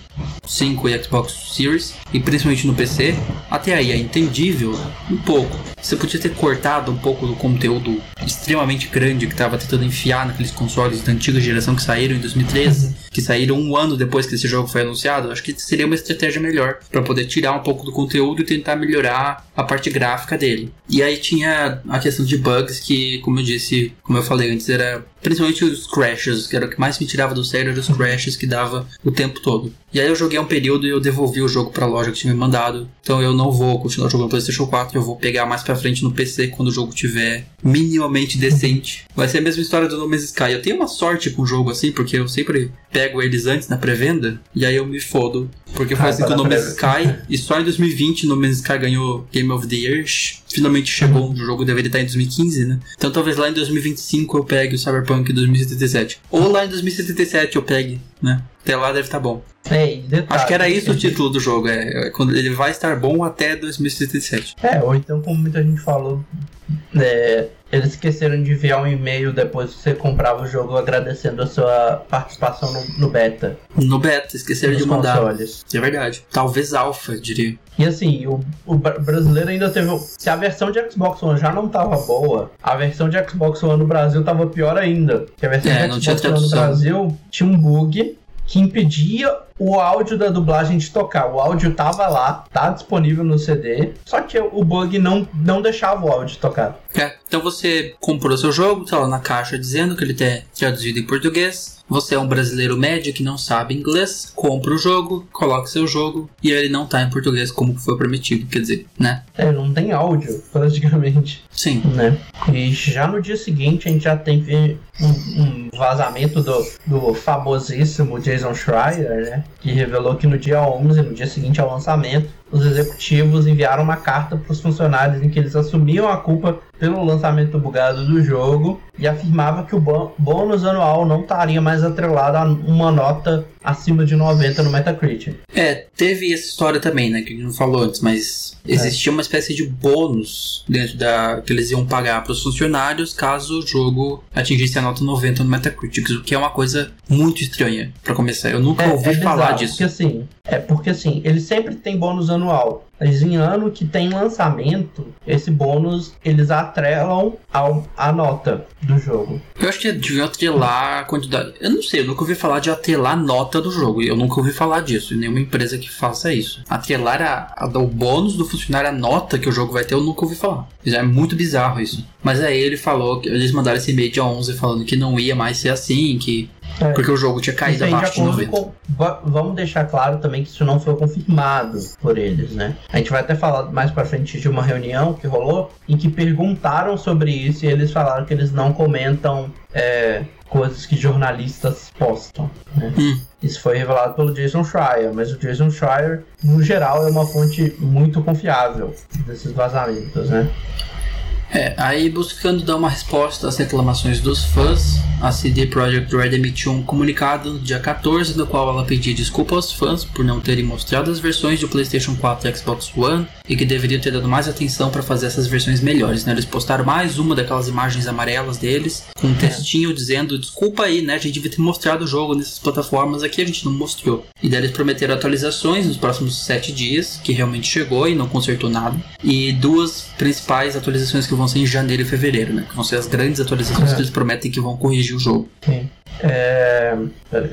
5 e Xbox Series, e principalmente no PC, até aí é entendível um pouco. Você podia ter cortado um pouco do conteúdo extremamente grande que estava tentando enfiar naqueles consoles da antiga geração que saíram em 2013, uhum. Que saíram um ano depois que esse jogo foi anunciado. Acho que seria uma estratégia melhor para poder tirar um pouco do conteúdo e tentar melhorar a parte gráfica dele. E aí tinha a questão de bugs que, como eu disse, como eu falei antes, era principalmente os crashes, que era o que mais me tirava do sério, eram os crashes que dava o tempo todo. E aí eu joguei um período e eu devolvi o jogo pra loja que tinha me mandado. Então eu não vou continuar jogando PlayStation 4, eu vou pegar mais pra frente no PC quando o jogo tiver minimamente decente. Vai ser a mesma história do No Man's Sky. Eu tenho uma sorte com o jogo assim, porque eu sempre pego eles antes na pré-venda e aí eu me fodo. Porque foi ah, assim tá com o No Man's Sky e só em 2020 No Man's Sky ganhou Game of the Year. Finalmente chegou, o jogo deveria estar em 2015, né? Então talvez lá em 2025 eu pegue o Cyberpunk 2077. Ou lá em 2077 eu pegue, né? Até lá deve estar bom. É, detalhe, Acho que era isso o título do jogo, é, é, quando ele vai estar bom até 2077. É, ou então como muita gente falou, é, eles esqueceram de enviar um e-mail depois que você comprava o jogo agradecendo a sua participação no, no beta. No beta, esqueceram de mandar. Consoles. É verdade. Talvez alfa, diria. E assim, o, o, brasileiro ainda teve. Se a versão de Xbox One já não tava boa, a versão de Xbox One no Brasil tava pior ainda. Porque a versão é, de Xbox One no Brasil tinha um bug que impedia o áudio da dublagem de tocar. O áudio tava lá, tá disponível no CD, só que o bug não, não deixava o áudio tocar. É, então você comprou seu jogo, tá lá na caixa dizendo que ele tem traduzido em português. Você é um brasileiro médio que não sabe inglês, compra o jogo, coloca seu jogo e ele não tá em português como foi prometido, quer dizer, né? É, não tem áudio, praticamente. Sim. Né? E já no dia seguinte a gente já tem um, um vazamento do, do famosíssimo Jason Schreier, né? Que revelou que no dia 11, no dia seguinte ao lançamento, os executivos enviaram uma carta para os funcionários em que eles assumiam a culpa pelo lançamento bugado do jogo e afirmava que o bônus anual não estaria mais atrelado a uma nota acima de 90 no Metacritic. É, teve essa história também, né, que a gente não falou antes, mas existia é. uma espécie de bônus dentro da que eles iam pagar para os funcionários caso o jogo atingisse a nota 90 no Metacritic, o que é uma coisa muito estranha para começar. Eu nunca é, ouvi é falar disso. Porque assim, é porque assim, ele sempre tem bônus anual. Mas em ano que tem lançamento, esse bônus eles atrelam ao, a nota do jogo. Eu acho que devia atrelar a quantidade. Eu não sei, eu nunca ouvi falar de atrelar a nota do jogo. Eu nunca ouvi falar disso. Nenhuma empresa que faça isso. Atrelar a, a, o bônus do funcionário, a nota que o jogo vai ter, eu nunca ouvi falar. É muito bizarro isso. Mas aí ele falou, eles mandaram esse e-mail dia 11 falando que não ia mais ser assim, que é. Porque o jogo tinha caído abaixo de 90. Com, vamos deixar claro também que isso não foi confirmado por eles, né? A gente vai até falar mais pra frente de uma reunião que rolou em que perguntaram sobre isso e eles falaram que eles não comentam é, coisas que jornalistas postam. Né? Hum. Isso foi revelado pelo Jason Schreier, mas o Jason Schreier, no geral, é uma fonte muito confiável desses vazamentos, né? É, aí buscando dar uma resposta às reclamações dos fãs, a CD Projekt Red emitiu um comunicado no dia 14, no qual ela pedia desculpa aos fãs por não terem mostrado as versões do PlayStation 4 e Xbox One e que deveriam ter dado mais atenção para fazer essas versões melhores. Né? Eles postaram mais uma daquelas imagens amarelas deles, com um textinho dizendo: desculpa aí, né? A gente devia ter mostrado o jogo nessas plataformas aqui, a gente não mostrou. E daí eles prometeram atualizações nos próximos 7 dias, que realmente chegou e não consertou nada. E duas principais atualizações que vão vão ser em janeiro e fevereiro, né? Que vão ser as grandes atualizações é. que eles prometem que vão corrigir o jogo. Sim. É...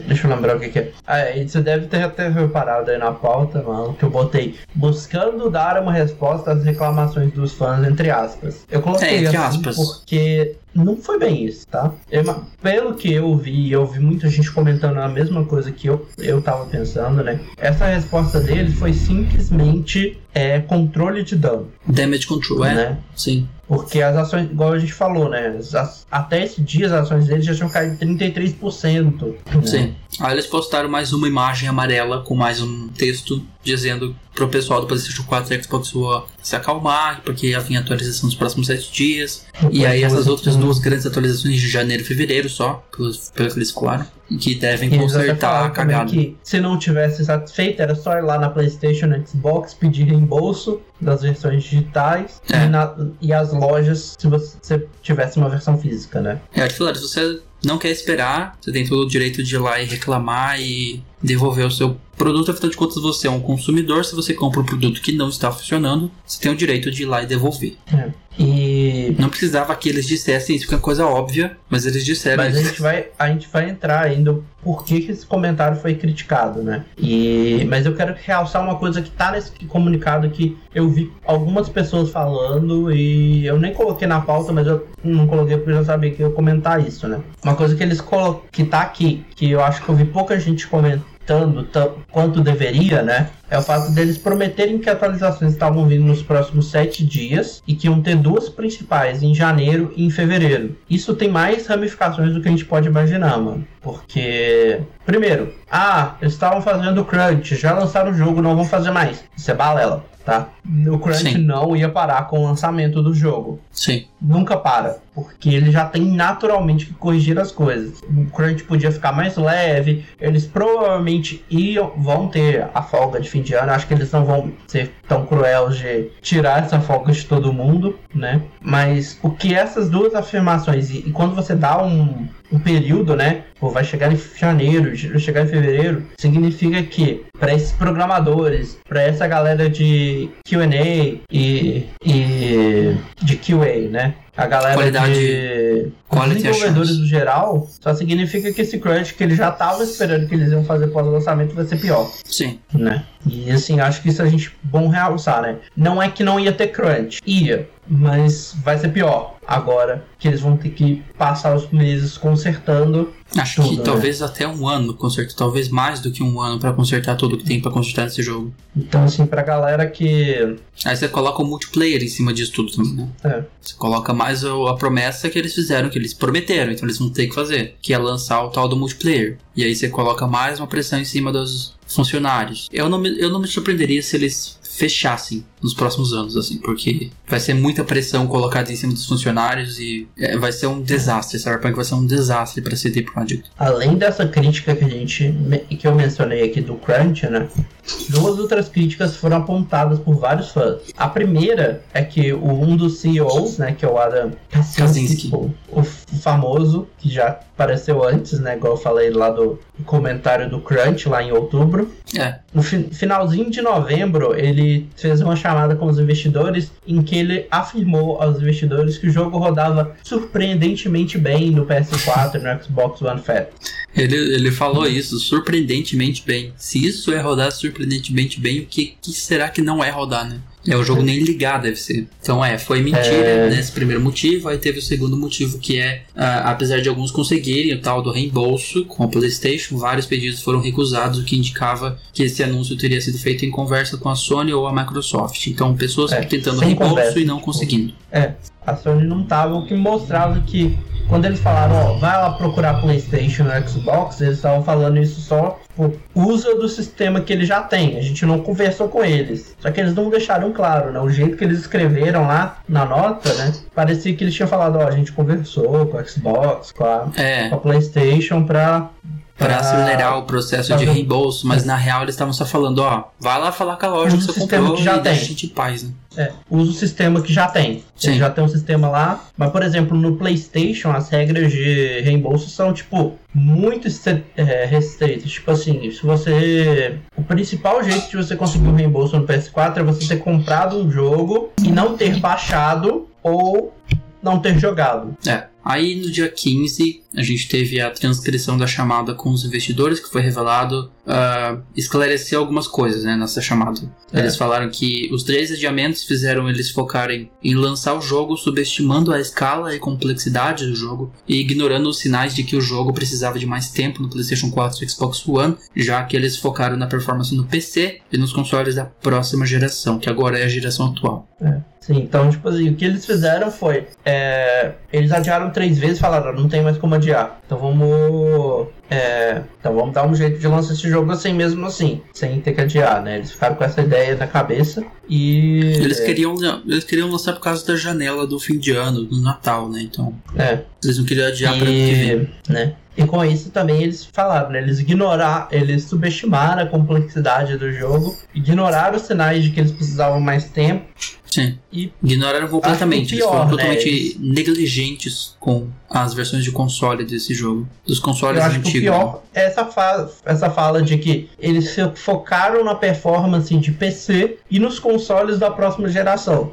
Deixa eu lembrar o que, que é. Ah, é, você deve ter até reparado aí na pauta, mano, que eu botei buscando dar uma resposta às reclamações dos fãs, entre aspas. Eu coloquei é, entre assim aspas. porque não foi bem isso, tá? Eu, pelo que eu vi, eu vi muita gente comentando a mesma coisa que eu, eu tava pensando, né? Essa resposta deles foi simplesmente é, controle de dano. Damage control, é? Né? Sim. Porque as ações, igual a gente falou, né? As, até esse dia as ações deles já tinham caído 33%. Né? Sim. Aí eles postaram mais uma imagem amarela com mais um texto dizendo pro pessoal do PlayStation 4 e Xbox One se acalmar, porque ia vir atualização nos próximos 7 dias. E aí essas outras duas grandes atualizações de janeiro e fevereiro só, pelo, pelo que eles falaram, que devem consertar a cagada. Que se não tivesse satisfeito, era só ir lá na PlayStation, Xbox, pedir reembolso das versões digitais é. e, na, e, as lojas se você tivesse uma versão física, né? É, claro, se você não quer esperar, você tem todo o direito de ir lá e reclamar e devolver o seu produto, afinal de contas você é um consumidor, se você compra um produto que não está funcionando, você tem o direito de ir lá e devolver. É. E não precisava que eles dissessem isso, que é uma coisa óbvia, mas eles disseram mas isso. a gente vai a gente vai entrar ainda por que, que esse comentário foi criticado, né? E mas eu quero realçar uma coisa que tá nesse comunicado que eu vi algumas pessoas falando e eu nem coloquei na pauta, mas eu não coloquei porque eu já sabia que eu ia comentar isso, né? Uma coisa que eles colocam que tá aqui, que eu acho que eu vi pouca gente comentando quanto deveria, né? É o fato deles prometerem que atualizações estavam vindo nos próximos sete dias e que iam ter duas principais em janeiro e em fevereiro. Isso tem mais ramificações do que a gente pode imaginar, mano. Porque, primeiro, ah, eles estavam fazendo crunch, já lançaram o jogo, não vão fazer mais. Isso é balela tá? O Crunch Sim. não ia parar com o lançamento do jogo. Sim. Nunca para, porque ele já tem naturalmente que corrigir as coisas. O Crunch podia ficar mais leve, eles provavelmente iam, vão ter a folga de fim de ano. Acho que eles não vão ser tão cruéis de tirar essa folga de todo mundo, né? Mas o que essas duas afirmações, e, e quando você dá um, um período, né? Pô, vai chegar em janeiro, vai chegar em fevereiro, significa que para esses programadores, para essa galera de Q&A e, e de QA, né? A galera Qualidade, de desenvolvedores no geral, só significa que esse crunch que eles já estavam esperando que eles iam fazer pós-lançamento vai ser pior. Sim. Né? E assim, acho que isso a gente bom realçar, né? Não é que não ia ter crunch, ia, mas vai ser pior agora que eles vão ter que passar os meses consertando. Acho tudo, que né? talvez até um ano consertar, talvez mais do que um ano para consertar tudo que tem para consertar nesse jogo. Então, assim, pra galera que. Aí você coloca o multiplayer em cima disso tudo também, né? É. Você coloca mais a promessa que eles fizeram, que eles prometeram, então eles vão ter que fazer, que é lançar o tal do multiplayer. E aí você coloca mais uma pressão em cima dos funcionários. Eu não me, eu não me surpreenderia se eles fechassem nos próximos anos, assim, porque vai ser muita pressão colocada em cima dos funcionários e é, vai ser um desastre. Cyberpunk vai ser um desastre para CD Projekt. Além dessa crítica que a gente que eu mencionei aqui do Crunch, né? Duas outras críticas foram apontadas por vários fãs. A primeira é que o, um dos CEOs, né, que é o Adam Kaczynski, o, o famoso, que já apareceu antes, né, igual eu falei lá do comentário do Crunch, lá em outubro. É. No fi finalzinho de novembro, ele fez uma chamada com os investidores em que ele afirmou aos investidores que o jogo rodava surpreendentemente bem no PS4 e no Xbox One Fat. Ele, ele falou isso, surpreendentemente bem. Se isso é rodar surpreendentemente bem, o que, que será que não é rodar, né? É, o jogo nem ligar deve ser. Então é, foi mentira é... nesse primeiro motivo, aí teve o segundo motivo que é, uh, apesar de alguns conseguirem o tal do reembolso com a Playstation, vários pedidos foram recusados, o que indicava que esse anúncio teria sido feito em conversa com a Sony ou a Microsoft. Então pessoas é, tentando reembolso conversa. e não conseguindo. É, a Sony não tava, o que mostrava que quando eles falaram, ó, vai lá procurar PlayStation e Xbox, eles estavam falando isso só, tipo, usa do sistema que ele já tem. A gente não conversou com eles. Só que eles não deixaram claro, né? O jeito que eles escreveram lá na nota, né? Parecia que eles tinham falado, ó, a gente conversou com a Xbox, com a, é. com a PlayStation pra para acelerar o processo de reembolso, mas na real eles estavam só falando, ó, vai lá falar com a loja que você comprou que já e tem. deixa a gente em paz, né? É, usa o sistema que já tem. Sim. já tem um sistema lá. Mas, por exemplo, no PlayStation, as regras de reembolso são, tipo, muito é, restritas. Tipo assim, se você. O principal jeito de você conseguir um reembolso no PS4 é você ter comprado um jogo e não ter baixado ou não ter jogado. É. Aí no dia 15, a gente teve a transcrição da chamada com os investidores, que foi revelado, uh, esclareceu algumas coisas né, nessa chamada. É. Eles falaram que os três adiamentos fizeram eles focarem em lançar o jogo, subestimando a escala e complexidade do jogo e ignorando os sinais de que o jogo precisava de mais tempo no PlayStation 4 e Xbox One, já que eles focaram na performance no PC e nos consoles da próxima geração, que agora é a geração atual. É. Sim, então, tipo assim, o que eles fizeram foi. É, eles adiaram três vezes e falaram, não tem mais como adiar. Então vamos. É, então vamos dar um jeito de lançar esse jogo assim mesmo assim, sem ter que adiar, né? Eles ficaram com essa ideia na cabeça e. Eles queriam, eles queriam lançar por causa da janela do fim de ano, do Natal, né? Então. É. Eles não queriam adiar e, pra ano que vem. Né? E com isso também eles falaram, né? Eles ignoraram, eles subestimaram a complexidade do jogo, ignoraram os sinais de que eles precisavam mais tempo Sim. E Ignoraram completamente. Pior, Eles foram totalmente né? negligentes com as versões de console desse jogo. Dos consoles antigos. Que o pior é essa, fa essa fala de que eles focaram na performance de PC e nos consoles da próxima geração.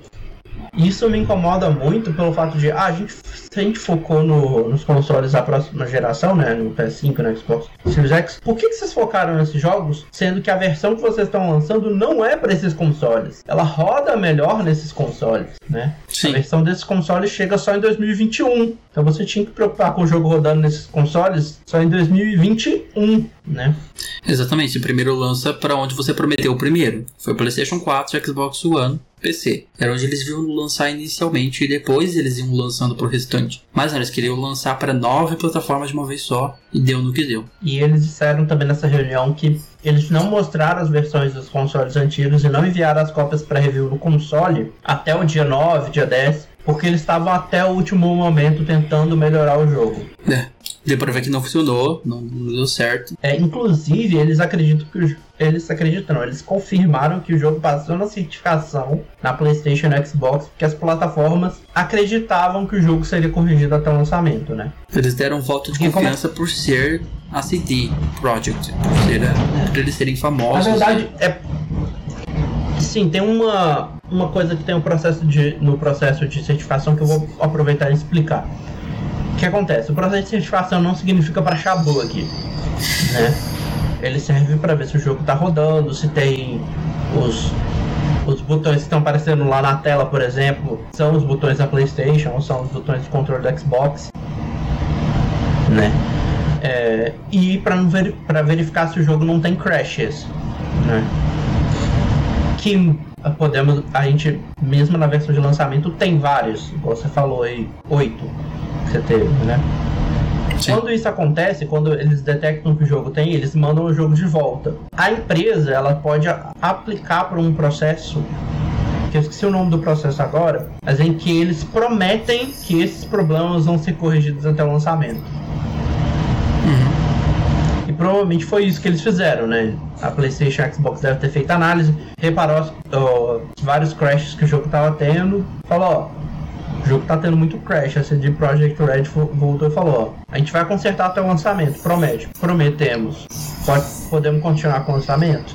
Isso me incomoda muito pelo fato de, ah, a gente, se a gente focou no, nos consoles da próxima geração, né, no PS5, no Xbox Series X, por que, que vocês focaram nesses jogos, sendo que a versão que vocês estão lançando não é para esses consoles? Ela roda melhor nesses consoles, né? Sim. A versão desses consoles chega só em 2021. Então você tinha que preocupar com o jogo rodando nesses consoles só em 2021, né? Exatamente. O primeiro lança para onde você prometeu o primeiro. Foi PlayStation 4, Xbox One PC. Era onde eles iam lançar inicialmente e depois eles iam lançando pro restante. Mas não, eles queriam lançar para nove plataformas de uma vez só e deu no que deu. E eles disseram também nessa reunião que eles não mostraram as versões dos consoles antigos e não enviaram as cópias para review no console até o dia 9, dia 10, porque eles estavam até o último momento tentando melhorar o jogo. É. Deu pra ver que não funcionou, não, não deu certo. É, inclusive, eles acreditam que o, eles acreditam, não, eles confirmaram que o jogo passou na certificação na PlayStation e Xbox, porque as plataformas acreditavam que o jogo seria corrigido até o lançamento, né? Eles deram voto de confiança por ser a CD Projekt, por, ser, é. por eles serem famosos. Na verdade, é Sim, tem uma, uma coisa que tem um processo de, no processo de certificação que eu vou aproveitar e explicar. O que acontece? O processo de certificação não significa para achar bug, né? Ele serve para ver se o jogo está rodando, se tem os, os botões que estão aparecendo lá na tela, por exemplo, são os botões da PlayStation ou são os botões de controle do Xbox, né? É, e para ver, verificar se o jogo não tem crashes, né? que podemos, a gente, mesmo na versão de lançamento, tem vários, igual você falou aí, oito que você teve, né? Sim. Quando isso acontece, quando eles detectam que o jogo tem, eles mandam o jogo de volta. A empresa, ela pode aplicar para um processo que eu esqueci o nome do processo agora, mas em que eles prometem que esses problemas vão ser corrigidos até o lançamento provavelmente foi isso que eles fizeram, né? A PlayStation a Xbox deve ter feito análise, reparou os vários crashes que o jogo tava tendo, falou, ó, o jogo tá tendo muito crash. A CD Projekt Red voltou e falou, ó, a gente vai consertar até o lançamento, promete, prometemos. Pode, podemos continuar com o lançamento?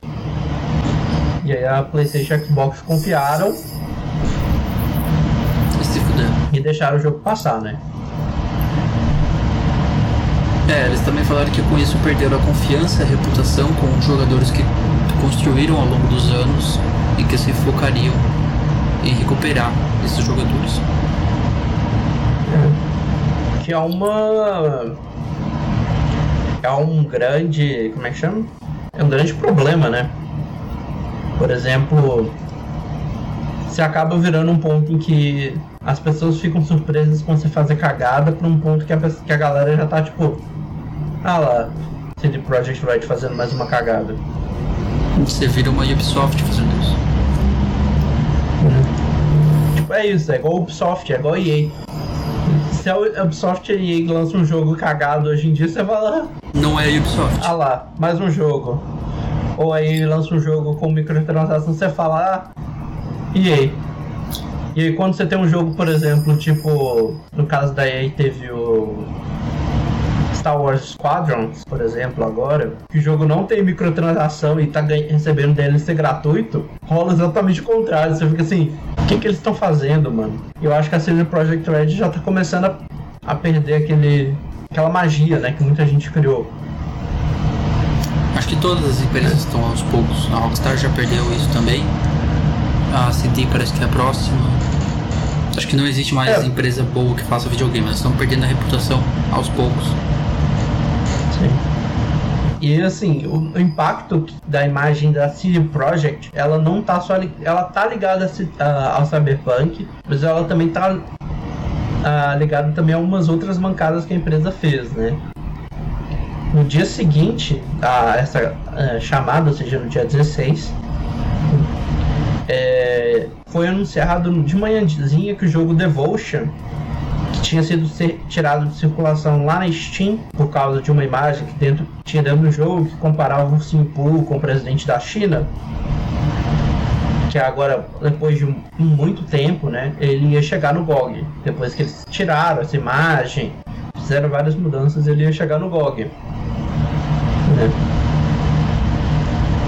E aí a PlayStation e a Xbox confiaram e deixaram o jogo passar, né? É, eles também falaram que com isso perderam a confiança a reputação com os jogadores que construíram ao longo dos anos e que se focariam em recuperar esses jogadores. Que é uma. É um grande. Como é que chama? É um grande problema, né? Por exemplo, se acaba virando um ponto em que as pessoas ficam surpresas com você fazer cagada para um ponto que a, que a galera já tá tipo, ah lá, CD Projekt Red fazendo mais uma cagada. Você vira uma Ubisoft fazendo isso. Hum. Tipo, é isso, é igual Ubisoft, é igual EA. Se a Ubisoft e a EA lançam um jogo cagado hoje em dia, você vai lá. Não é Ubisoft. Ah lá, mais um jogo. Ou aí lança um jogo com microtransação, você fala, ah, EA. E aí quando você tem um jogo, por exemplo, tipo, no caso da EA teve o Star Wars Squadrons, por exemplo, agora, que o jogo não tem microtransação e tá recebendo DLC gratuito, rola exatamente o contrário. Você fica assim, o que, que eles estão fazendo, mano? Eu acho que a CD Projekt Red já tá começando a, a perder aquele, aquela magia, né, que muita gente criou. Acho que todas as empresas estão aos poucos. A Rockstar já perdeu isso também. A CD parece que é a próxima. Acho que não existe mais é. empresa boa que faça videogame. Elas estão perdendo a reputação aos poucos. E assim, o, impacto da imagem da CD Projekt, ela não tá só ela tá ligada ao Cyberpunk, mas ela também tá a, ligada também a umas outras mancadas que a empresa fez, né? No dia seguinte a essa a, chamada, ou seja, no dia 16, é, foi anunciado de manhãzinha que o jogo Devotion tinha sido tirado de circulação lá na Steam por causa de uma imagem que dentro, tinha dentro do jogo que comparava o Poo com o presidente da China. Que agora, depois de muito tempo, né, ele ia chegar no GOG. Depois que eles tiraram essa imagem, fizeram várias mudanças, ele ia chegar no GOG.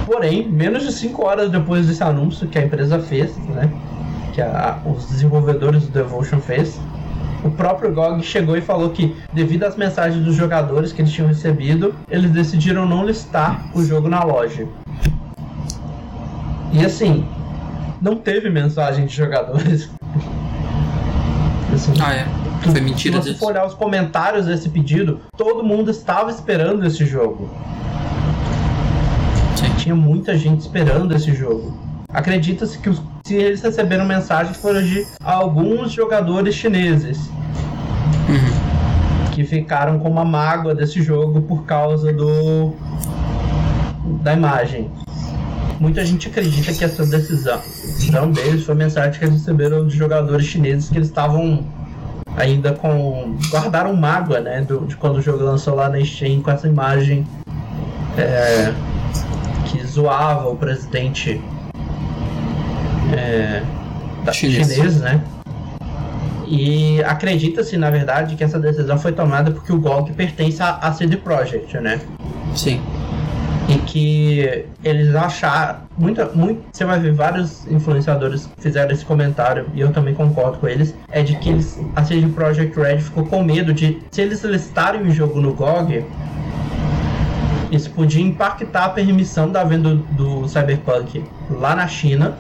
Porém, menos de 5 horas depois desse anúncio que a empresa fez, né, que a, os desenvolvedores do Devotion fez, o próprio GOG chegou e falou que, devido às mensagens dos jogadores que eles tinham recebido, eles decidiram não listar o jogo na loja. E assim, não teve mensagem de jogadores. Assim, ah, é? Foi mentira Se você for olhar os comentários desse pedido, todo mundo estava esperando esse jogo. Sim. Tinha muita gente esperando esse jogo. Acredita-se que os, se eles receberam mensagens foram de alguns jogadores chineses uhum. que ficaram com uma mágoa desse jogo por causa do da imagem. Muita gente acredita que essa decisão, decisão deles foi mensagem que eles receberam de jogadores chineses que eles estavam ainda com guardaram mágoa, né, do, de quando o jogo lançou lá na Steam com essa imagem é, que zoava o presidente é, da chinês. chinês, né? E acredita-se, na verdade, que essa decisão foi tomada porque o GOG pertence à CD Projekt, né? Sim. E que eles acharam. Muita, muito, você vai ver vários influenciadores fizeram esse comentário, e eu também concordo com eles. É de que eles, a CD Projekt Red ficou com medo de, se eles listarem o jogo no GOG, isso podia impactar a permissão da venda do, do Cyberpunk lá na China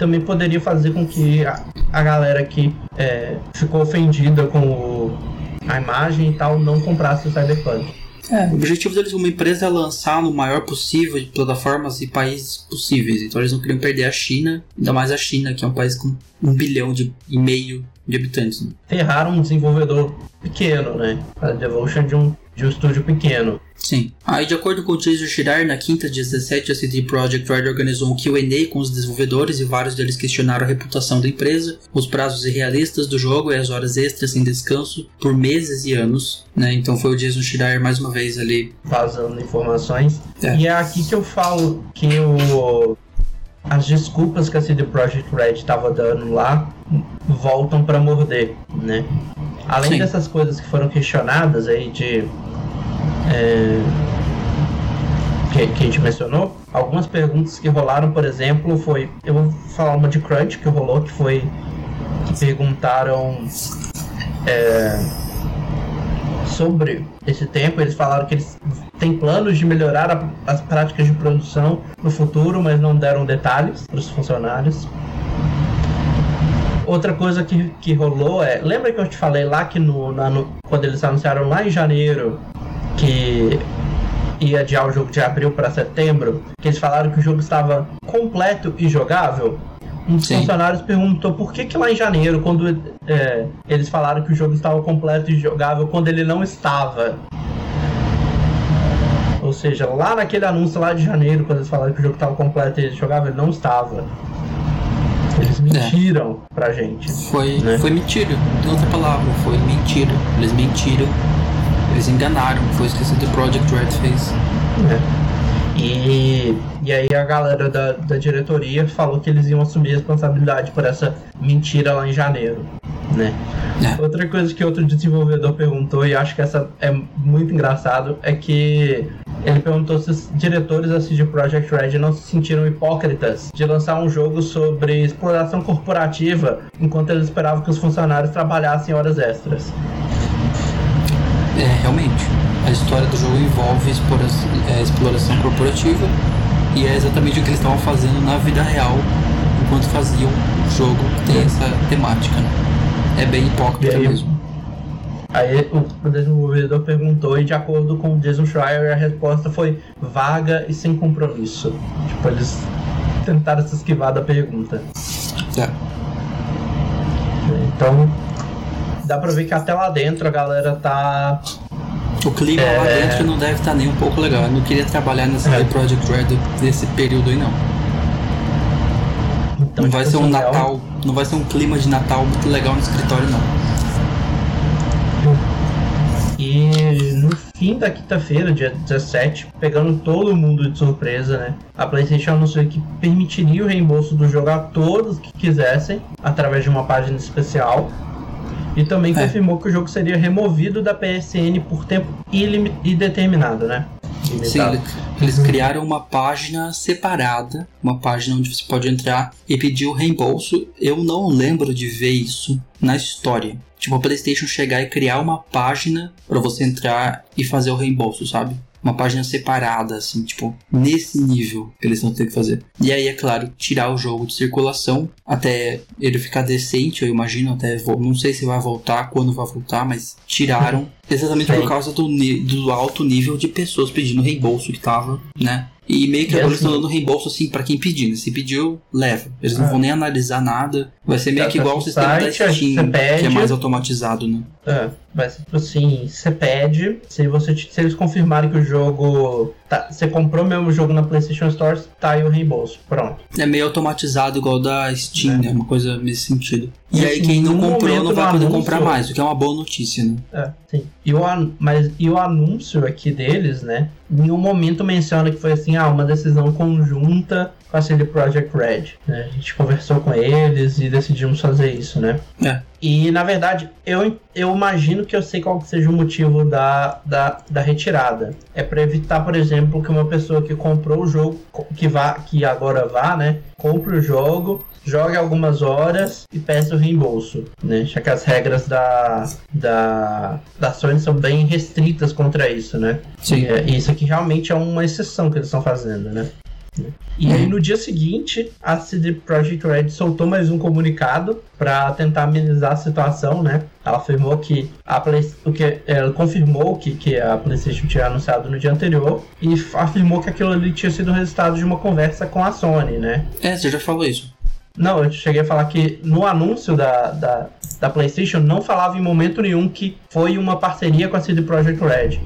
também poderia fazer com que a, a galera que é, ficou ofendida com o, a imagem e tal não comprasse o Cyberpunk. É, o objetivo deles como empresa é lançar no maior possível de plataformas e países possíveis. Então eles não queriam perder a China, ainda mais a China, que é um país com um bilhão de, e meio de habitantes. Né? Ferraram um desenvolvedor pequeno, né? A Devotion de um, de um estúdio pequeno. Sim. Aí, de acordo com o Jason Shirar, na quinta, dia 17, a CD Projekt Red organizou um Q&A com os desenvolvedores e vários deles questionaram a reputação da empresa, os prazos irrealistas do jogo e as horas extras sem descanso por meses e anos, né? Então foi o Jason Shirar mais uma vez ali vazando informações. É. E é aqui que eu falo que o as desculpas que a CD Projekt Red estava dando lá voltam para morder, né? Além Sim. dessas coisas que foram questionadas aí de é, que, que, a gente mencionou, algumas perguntas que rolaram, por exemplo, foi. Eu vou falar uma de Crunch que rolou, que foi. que perguntaram é, sobre esse tempo. Eles falaram que eles têm planos de melhorar a, as práticas de produção no futuro, mas não deram detalhes para os funcionários. Outra coisa que, que rolou é. Lembra que eu te falei lá que no, na, no, quando eles anunciaram lá em janeiro que ia adiar o jogo de abril para setembro, que eles falaram que o jogo estava completo e jogável. Um dos Sim. funcionários perguntou por que, que lá em janeiro, quando é, eles falaram que o jogo estava completo e jogável, quando ele não estava. Ou seja, lá naquele anúncio lá de janeiro, quando eles falaram que o jogo estava completo e jogável, ele não estava. Eles é. mentiram é. pra gente. Foi, né? foi mentira, não tem outra palavra, foi mentira. Eles mentiram eles enganaram, foi isso que The Project Red fez. É. E, e aí a galera da, da diretoria falou que eles iam assumir a responsabilidade por essa mentira lá em janeiro. Né? É. Outra coisa que outro desenvolvedor perguntou, e acho que essa é muito engraçado, é que ele perguntou se os diretores da CD Projekt Red não se sentiram hipócritas de lançar um jogo sobre exploração corporativa enquanto eles esperavam que os funcionários trabalhassem horas extras. É, realmente. A história do jogo envolve é, exploração corporativa e é exatamente o que eles estavam fazendo na vida real enquanto faziam o jogo que tem essa temática. Né? É bem hipócrita aí, mesmo. Aí o desenvolvedor perguntou e de acordo com o Jason Schreier a resposta foi vaga e sem compromisso. Tipo, eles tentaram se esquivar da pergunta. É. Então, dá pra ver que até lá dentro a galera tá. O clima é... lá dentro não deve estar tá nem um pouco legal. Eu não queria trabalhar nessa é. Project Red nesse período aí não. Então, não vai tipo ser um assim, Natal, não vai ser um clima de Natal muito legal no escritório não. E no fim da quinta-feira, dia 17, pegando todo mundo de surpresa, né? A PlayStation anunciou que permitiria o reembolso do jogo a todos que quisessem, através de uma página especial. E também é. confirmou que o jogo seria removido da PSN por tempo indeterminado, né? Sim, eles criaram uma página separada, uma página onde você pode entrar e pedir o reembolso. Eu não lembro de ver isso na história tipo, a PlayStation chegar e criar uma página para você entrar e fazer o reembolso, sabe? Uma página separada, assim, tipo, nesse nível que eles vão ter que fazer. E aí, é claro, tirar o jogo de circulação até ele ficar decente, eu imagino, até não sei se vai voltar, quando vai voltar, mas tiraram exatamente por causa do, do alto nível de pessoas pedindo reembolso que tava, né? E meio que agora eles estão dando reembolso assim para quem pedir. Né? Se pediu, leva. Eles não ah. vão nem analisar nada. Vai ser meio tá, que igual o sistema da Steam, que é mais automatizado, né? É, mas tipo assim, você pede, se, você, se eles confirmarem que o jogo. Tá, você comprou mesmo o jogo na PlayStation Store, tá aí o reembolso. Pronto. É meio automatizado igual da Steam, é. né? Uma coisa nesse sentido. E, e aí quem não comprou não vai poder comprar mais, o que é uma boa notícia, né? É, sim. E o, mas, e o anúncio aqui deles, né? Em nenhum momento menciona que foi assim, ah, uma decisão conjunta com a CD Projekt Red. Né? A gente conversou com eles e decidimos fazer isso, né? É. E na verdade, eu, eu imagino que eu sei qual que seja o motivo da, da, da retirada. É para evitar, por exemplo, que uma pessoa que comprou o jogo, que vá, que agora vá, né? Compre o jogo, jogue algumas horas e peça o reembolso, né? Já que as regras da, da, da Sony são bem restritas contra isso, né? Sim. E, isso aqui realmente é uma exceção que eles estão fazendo, né? E aí no dia seguinte, a CD Projekt Red soltou mais um comunicado para tentar amenizar a situação, né? Ela afirmou que a Play... o que ela confirmou que, que a PlayStation tinha anunciado no dia anterior e afirmou que aquilo ali tinha sido o resultado de uma conversa com a Sony, né? É, você já falou isso. Não, eu cheguei a falar que no anúncio da, da, da PlayStation não falava em momento nenhum que foi uma parceria com a CD Projekt Red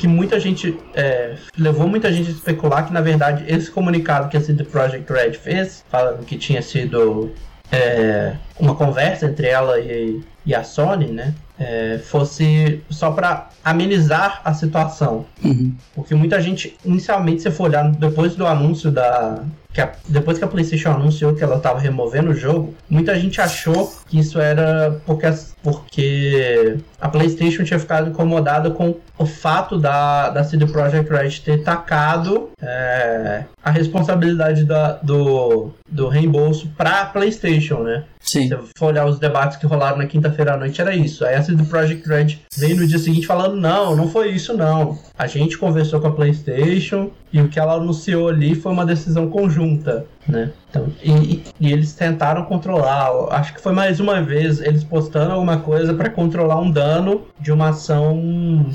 que muita gente é, levou muita gente a especular que na verdade esse comunicado que a CD Projekt Red fez, falando que tinha sido é, uma conversa entre ela e, e a Sony, né? É, fosse só para amenizar a situação. Uhum. Porque muita gente, inicialmente, se for olhar depois do anúncio da, que a, depois que a PlayStation anunciou que ela estava removendo o jogo, muita gente achou que isso era porque, porque a PlayStation tinha ficado incomodada com o fato da, da CD Projekt Red ter tacado é, a responsabilidade da, do, do reembolso para a PlayStation, né? Sim. Se for olhar os debates que rolaram na quinta-feira à noite, era isso. Aí a CD Projekt Red veio no dia seguinte falando: não, não foi isso, não. A gente conversou com a PlayStation e o que ela anunciou ali foi uma decisão conjunta, né? Então, e, e eles tentaram controlar. Acho que foi mais uma vez eles postando alguma coisa para controlar um dano de uma ação,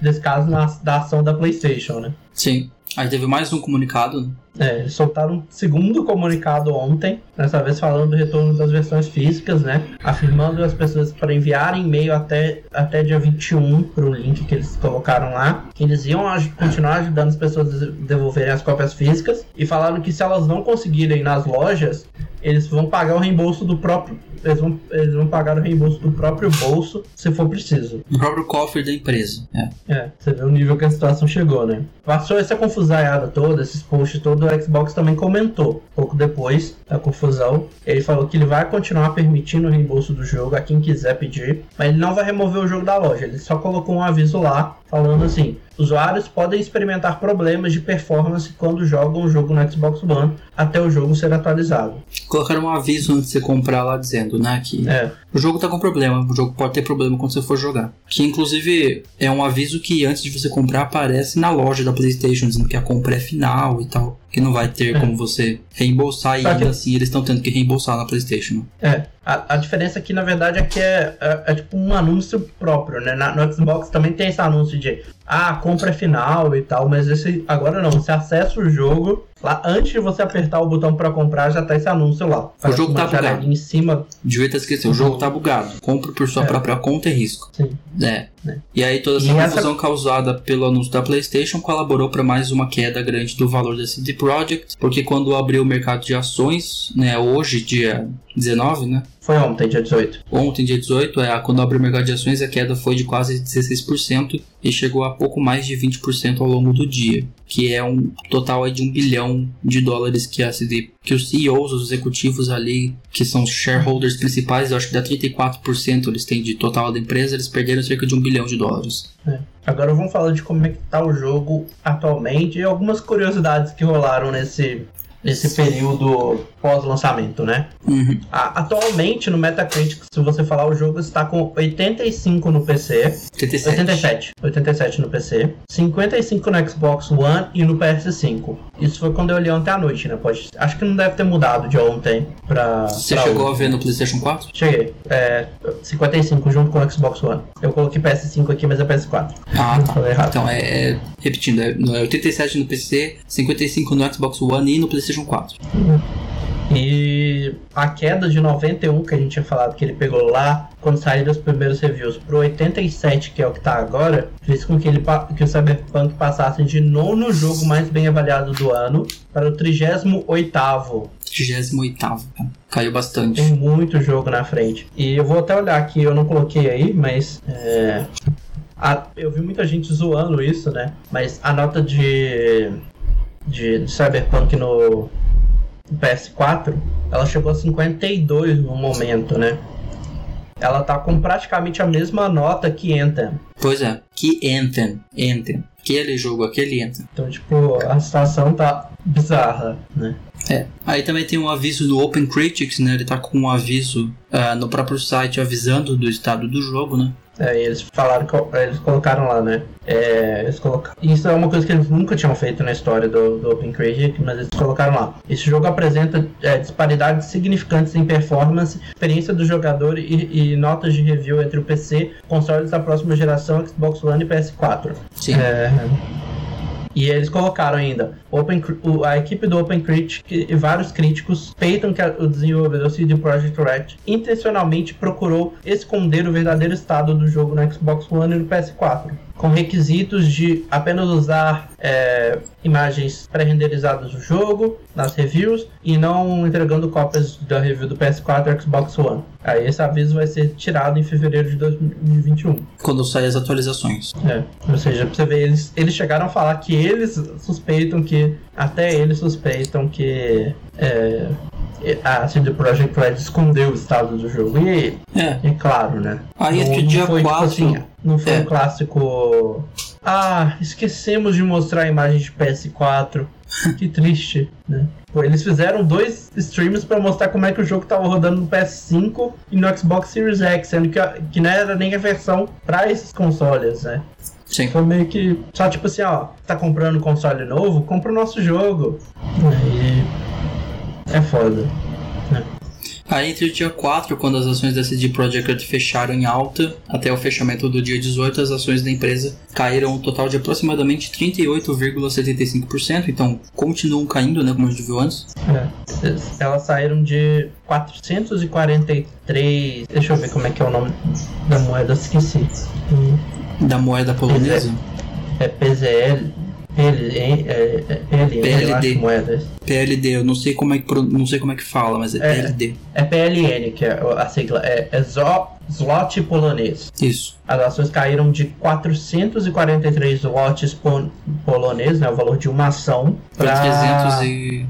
desse caso, na, da ação da PlayStation, né? Sim. Aí teve mais um comunicado. É, soltaram um segundo comunicado ontem, dessa vez falando do retorno das versões físicas, né? Afirmando as pessoas para enviarem e-mail até, até dia 21 para o link que eles colocaram lá, que eles iam aj continuar ajudando as pessoas a devolverem as cópias físicas e falaram que se elas não conseguirem nas lojas, eles vão pagar o reembolso do próprio. Eles vão, eles vão pagar o reembolso do próprio bolso se for preciso. Do próprio cofre da empresa. É. É, você vê o nível que a situação chegou, né? Passou essa confusaiada toda, esses posts todos, o Xbox também comentou. Pouco depois da confusão, ele falou que ele vai continuar permitindo o reembolso do jogo a quem quiser pedir, mas ele não vai remover o jogo da loja. Ele só colocou um aviso lá falando assim: usuários podem experimentar problemas de performance quando jogam o jogo no Xbox One até o jogo ser atualizado. Colocaram um aviso antes de você comprar lá dizendo, né, que É, o jogo tá com problema, o jogo pode ter problema quando você for jogar. Que inclusive é um aviso que antes de você comprar aparece na loja da PlayStation dizendo que a compra é final e tal, que não vai ter É. como você reembolsar e Só que- ainda assim eles estão tendo que reembolsar na PlayStation. É, a, a diferença aqui na verdade é que é, é, é tipo um anúncio próprio, né? Na- no Xbox também tem esse anúncio de ah, compra final e tal, mas esse agora não, você acessa o jogo, lá antes de você apertar o botão pra comprar, já tá esse anúncio lá. Parece jogo tá bugado. em cima. Devia estar esquecido, o jogo tá bugado. Compre por sua É. própria conta e risco. Sim. É. Né. E aí toda essa E essa- confusão causada pelo anúncio da PlayStation colaborou para mais uma queda grande do valor da CD Projekt, porque quando abriu o mercado de ações, né, hoje, dia 19, né? Foi ontem, dia 18. Ontem, dia 18, é, quando abriu o mercado de ações, a queda foi de quase 16% e chegou a pouco mais de 20% ao longo do dia, que é um total de um bilhão de dólares que a CD, que os CEOs, os executivos ali, que são os shareholders principais, eu acho que dá 34% eles têm de total da empresa, eles perderam cerca de um bilhão de dólares. É. Agora vamos falar de como é que tá o jogo atualmente e algumas curiosidades que rolaram nesse, nesse período pós-lançamento, né? Uhum. A- atualmente no Metacritic, se você falar o jogo está com 85 no PC, 87. 87, 87 no PC, 55 no Xbox One e no PS5. Isso foi quando eu olhei ontem à noite, né? Pode, acho que não deve ter mudado de ontem pra. Você pra chegou hoje. a ver no PlayStation 4? Cheguei. É, 55 junto com o Xbox One. Eu coloquei PS5 aqui, mas é PS4. Ah, tá. Então, é, é- repetindo, é, no- é 87 no PC, 55 no Xbox One e no PlayStation 4. E a queda de 91 que a gente tinha falado que ele pegou lá, quando saíram os primeiros reviews, pro 87, que é o que tá agora, fez com que, ele, que o Cyberpunk passasse de nono jogo mais bem avaliado do ano para o 38º. 38 cara. Caiu bastante. Tem muito jogo na frente. E eu vou até olhar aqui, eu não coloquei aí, mas. é, a- eu vi muita gente zoando isso, né? Mas a nota de. De, de Cyberpunk no PS4, ela chegou a 52 no momento, né? Ela tá com praticamente a mesma nota que Anthem. Pois é. Que Anthem. Anthem. Aquele jogo, aquele Anthem. Então, tipo, a situação tá bizarra, né? É. Aí também tem um aviso no Open Critics, né? Ele tá com um aviso ah, no próprio site avisando do estado do jogo, né? É, e eles falaram que eles colocaram lá, né? É, eles colocaram. Isso é uma coisa que eles nunca tinham feito na história do, do Open Critic, mas eles colocaram lá. Esse jogo apresenta é, disparidades significantes em performance, experiência do jogador e, e notas de review entre o PC, consoles da próxima geração, Xbox One e PS4. Sim. É, e eles colocaram ainda, Open, a equipe do Open Critic e vários críticos peitam que o desenvolvedor CD Projekt Red intencionalmente procurou esconder o verdadeiro estado do jogo no Xbox One e no PS4, com requisitos de apenas usar é, imagens pré-renderizadas do jogo nas reviews e não entregando cópias da review do PS4 e Xbox One. Aí esse aviso vai ser tirado em fevereiro de 2021. Quando saem as atualizações. É, ou seja, pra você ver, eles, eles chegaram a falar que eles suspeitam que. Até eles suspeitam que. É, a CD Projekt Red escondeu o estado do jogo. E É. é claro, né? Aí entre não dia foi, 4. Tipo assim, não foi É. um clássico. Ah, esquecemos de mostrar a imagem de PS4. Que triste, né? Pô, eles fizeram dois streams pra mostrar como é que o jogo tava rodando no PS5 e no Xbox Series X, sendo que, a- que não era nem a versão pra esses consoles, né? Sim. Foi meio que. Só tipo assim, ó, tá comprando console novo? Compra o nosso jogo. Aí. É foda. Aí entre o dia 4, quando as ações da CD Projekt Red fecharam em alta, até o fechamento do dia 18, as ações da empresa caíram um total de aproximadamente 38,75%, então continuam caindo, né, como a gente viu antes. É. Elas saíram de 443. Deixa eu ver como é que é o nome da moeda, esqueci. Da moeda polonesa. É PZL. É, é, PLD. moedas. PLD, eu não sei como é que, não sei como é que fala, mas é, É. PLD. É PLN, que é a sigla. É, é Zo- Zloty polonês. Isso. As ações caíram de 443 zlotys pon- polonês, né, o valor de uma ação, pra... 300 e.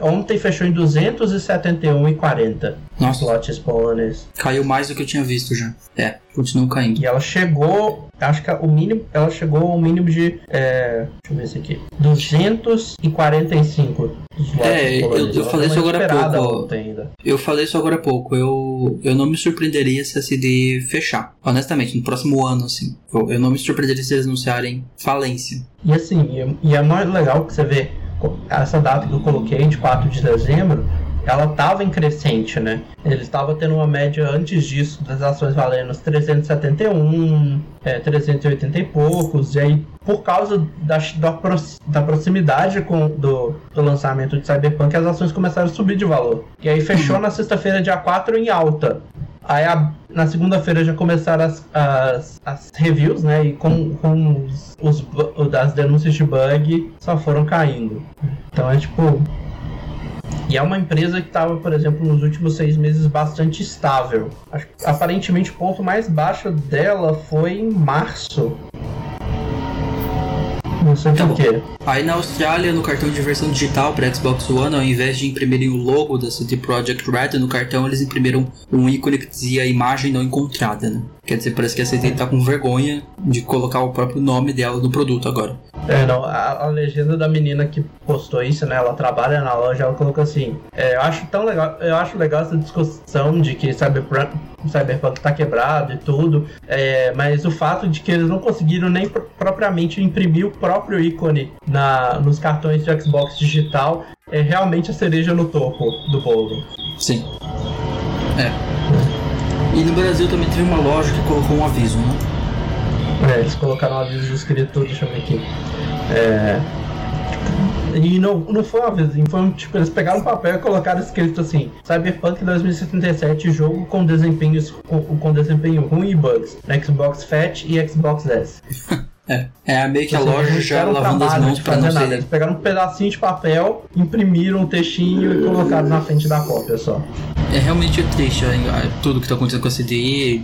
Ontem fechou em 271,40 Nossa, zlotys polonês. caiu mais do que eu tinha visto já. É, continua caindo. E ela chegou, acho que o mínimo, ela chegou ao mínimo de, é, deixa eu ver isso aqui, 245 zlotys É, eu- eu falei isso agora há pouco. Eu falei isso agora há pouco. Eu, eu não me surpreenderia se a CD fechar. Honestamente, no próximo ano, assim. Eu, eu não me surpreenderia se eles anunciarem falência. E assim, e, e é mais legal que você vê essa data que eu coloquei, de 4 de dezembro, ela estava em crescente, né? Ele estava tendo uma média antes disso das ações valendo uns 371, é, 380 e poucos, e aí por causa da, da, da proximidade com, do, do lançamento de Cyberpunk, as ações começaram a subir de valor. E aí fechou na sexta-feira, dia 4, em alta. Aí a- na segunda-feira já começaram as, as, as reviews, né? E com, com os, os as denúncias de bug só foram caindo. Então é tipo. E é uma empresa que estava, por exemplo, nos últimos seis meses bastante estável. Aparentemente o ponto mais baixo dela foi em março. Não sei Tá por bom. quê. Aí na Austrália, no cartão de versão digital para Xbox One, ao invés de imprimirem o logo da CD Projekt Red no cartão, eles imprimiram um ícone que dizia imagem não encontrada, né? Quer dizer, parece que a CD tá com vergonha de colocar o próprio nome dela no produto agora. É, não, a, a legenda da menina que postou isso, né? Ela trabalha na loja, ela colocou assim. é, eu acho tão legal, eu acho legal essa discussão de que Cyberpunk, Cyberpunk tá quebrado e tudo, é, mas o fato de que eles não conseguiram nem pro- propriamente imprimir o próprio ícone na, nos cartões de Xbox digital é realmente a cereja no topo do bolo. Sim. É. E no Brasil também teve uma loja que colocou um aviso, né? É, eles colocaram um aviso escrito, deixa eu ver aqui. É, e não, não foi um aviso, foi um, tipo, eles pegaram um papel e colocaram escrito assim: Cyberpunk 2077, jogo com desempenhos com, com desempenho ruim e bugs, no Xbox Fat e Xbox S. É. É meio que a loja já lavando as mãos pra não nada. ser. Eles pegaram um pedacinho de papel, imprimiram um textinho e colocaram na frente da cópia só. É realmente triste é, é, tudo que tá acontecendo com a CD,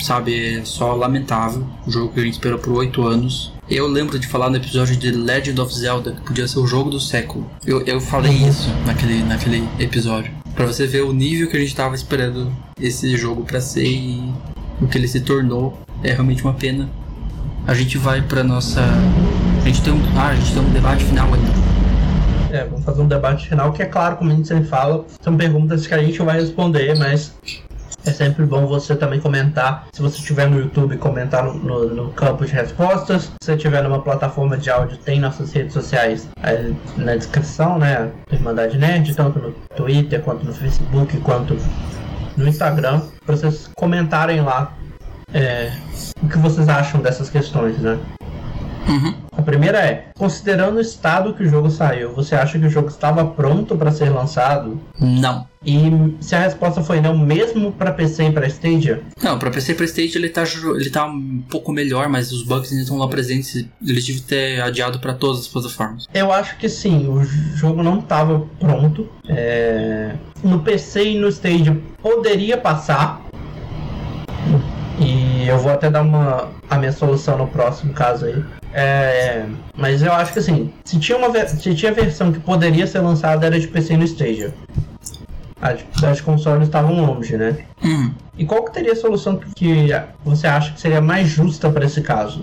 sabe? É só lamentável. O jogo que a gente esperou por oito anos. Eu lembro de falar no episódio de Legend of Zelda que podia ser o jogo do século. Eu, eu falei isso naquele, naquele episódio. Pra você ver o nível que a gente tava esperando esse jogo pra ser e o que ele se tornou. É realmente uma pena. A gente vai pra nossa. A gente tem um. Ah, a gente tem um debate final ainda. É, vamos fazer um debate final, que é claro, como a gente sempre fala, são perguntas que a gente vai responder, mas é sempre bom você também comentar. Se você estiver no YouTube, comentar no, no- no campo de respostas. Se você estiver numa plataforma de áudio, tem nossas redes sociais aí na descrição, né? Irmandade Nerd, tanto no Twitter, quanto no Facebook, quanto no Instagram, para vocês comentarem lá é, o que vocês acham dessas questões, né? Uhum. A primeira é, considerando o estado que o jogo saiu, você acha que o jogo estava pronto para ser lançado? Não. E se a resposta foi não, mesmo para PC e para Stadia? Não, pra PC e pra Stage ele tá, ele tá um pouco melhor, mas os bugs ainda estão lá presentes. Eles deviam ter adiado pra todas as plataformas. Eu acho que sim, o jogo não estava pronto. É, No PC e no Stadia poderia passar. E eu vou até dar uma a minha solução no próximo caso aí. É, mas eu acho que assim, se tinha uma se tinha versão que poderia ser lançada era de PC no Stadia. As, as consoles estavam longe, né? Hum. E qual que teria a solução que, que você acha que seria mais justa para esse caso?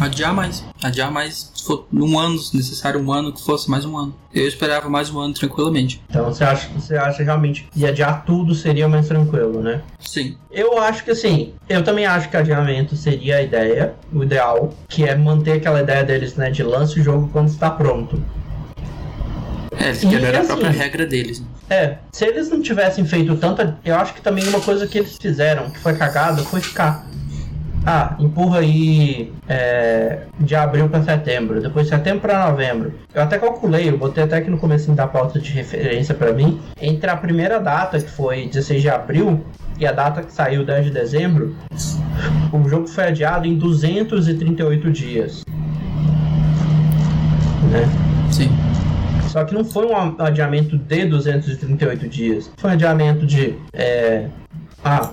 Adiar mais. Adiar mais. Se for um ano, se necessário um ano, que fosse mais um ano. Eu esperava mais um ano tranquilamente. Então você acha, você acha realmente que adiar tudo seria mais tranquilo, né? Sim. Eu acho que assim, eu também acho que adiamento seria a ideia, o ideal, que é manter aquela ideia deles, né, de lance o jogo quando está pronto. É, eles quebraram a assim- própria regra deles. né? É, se eles não tivessem feito tanta. Eu acho que também uma coisa que eles fizeram, que foi cagada, foi ficar. Ah, empurra aí é, de abril para setembro, depois setembro para novembro. Eu até calculei, eu botei até aqui no começo da pauta de referência para mim, entre a primeira data, que foi 16 de abril, e a data que saiu 10 de dezembro, o jogo foi adiado em 238 dias. né? Sim. Só que não foi um adiamento de 238 dias. Foi um adiamento de é, ah,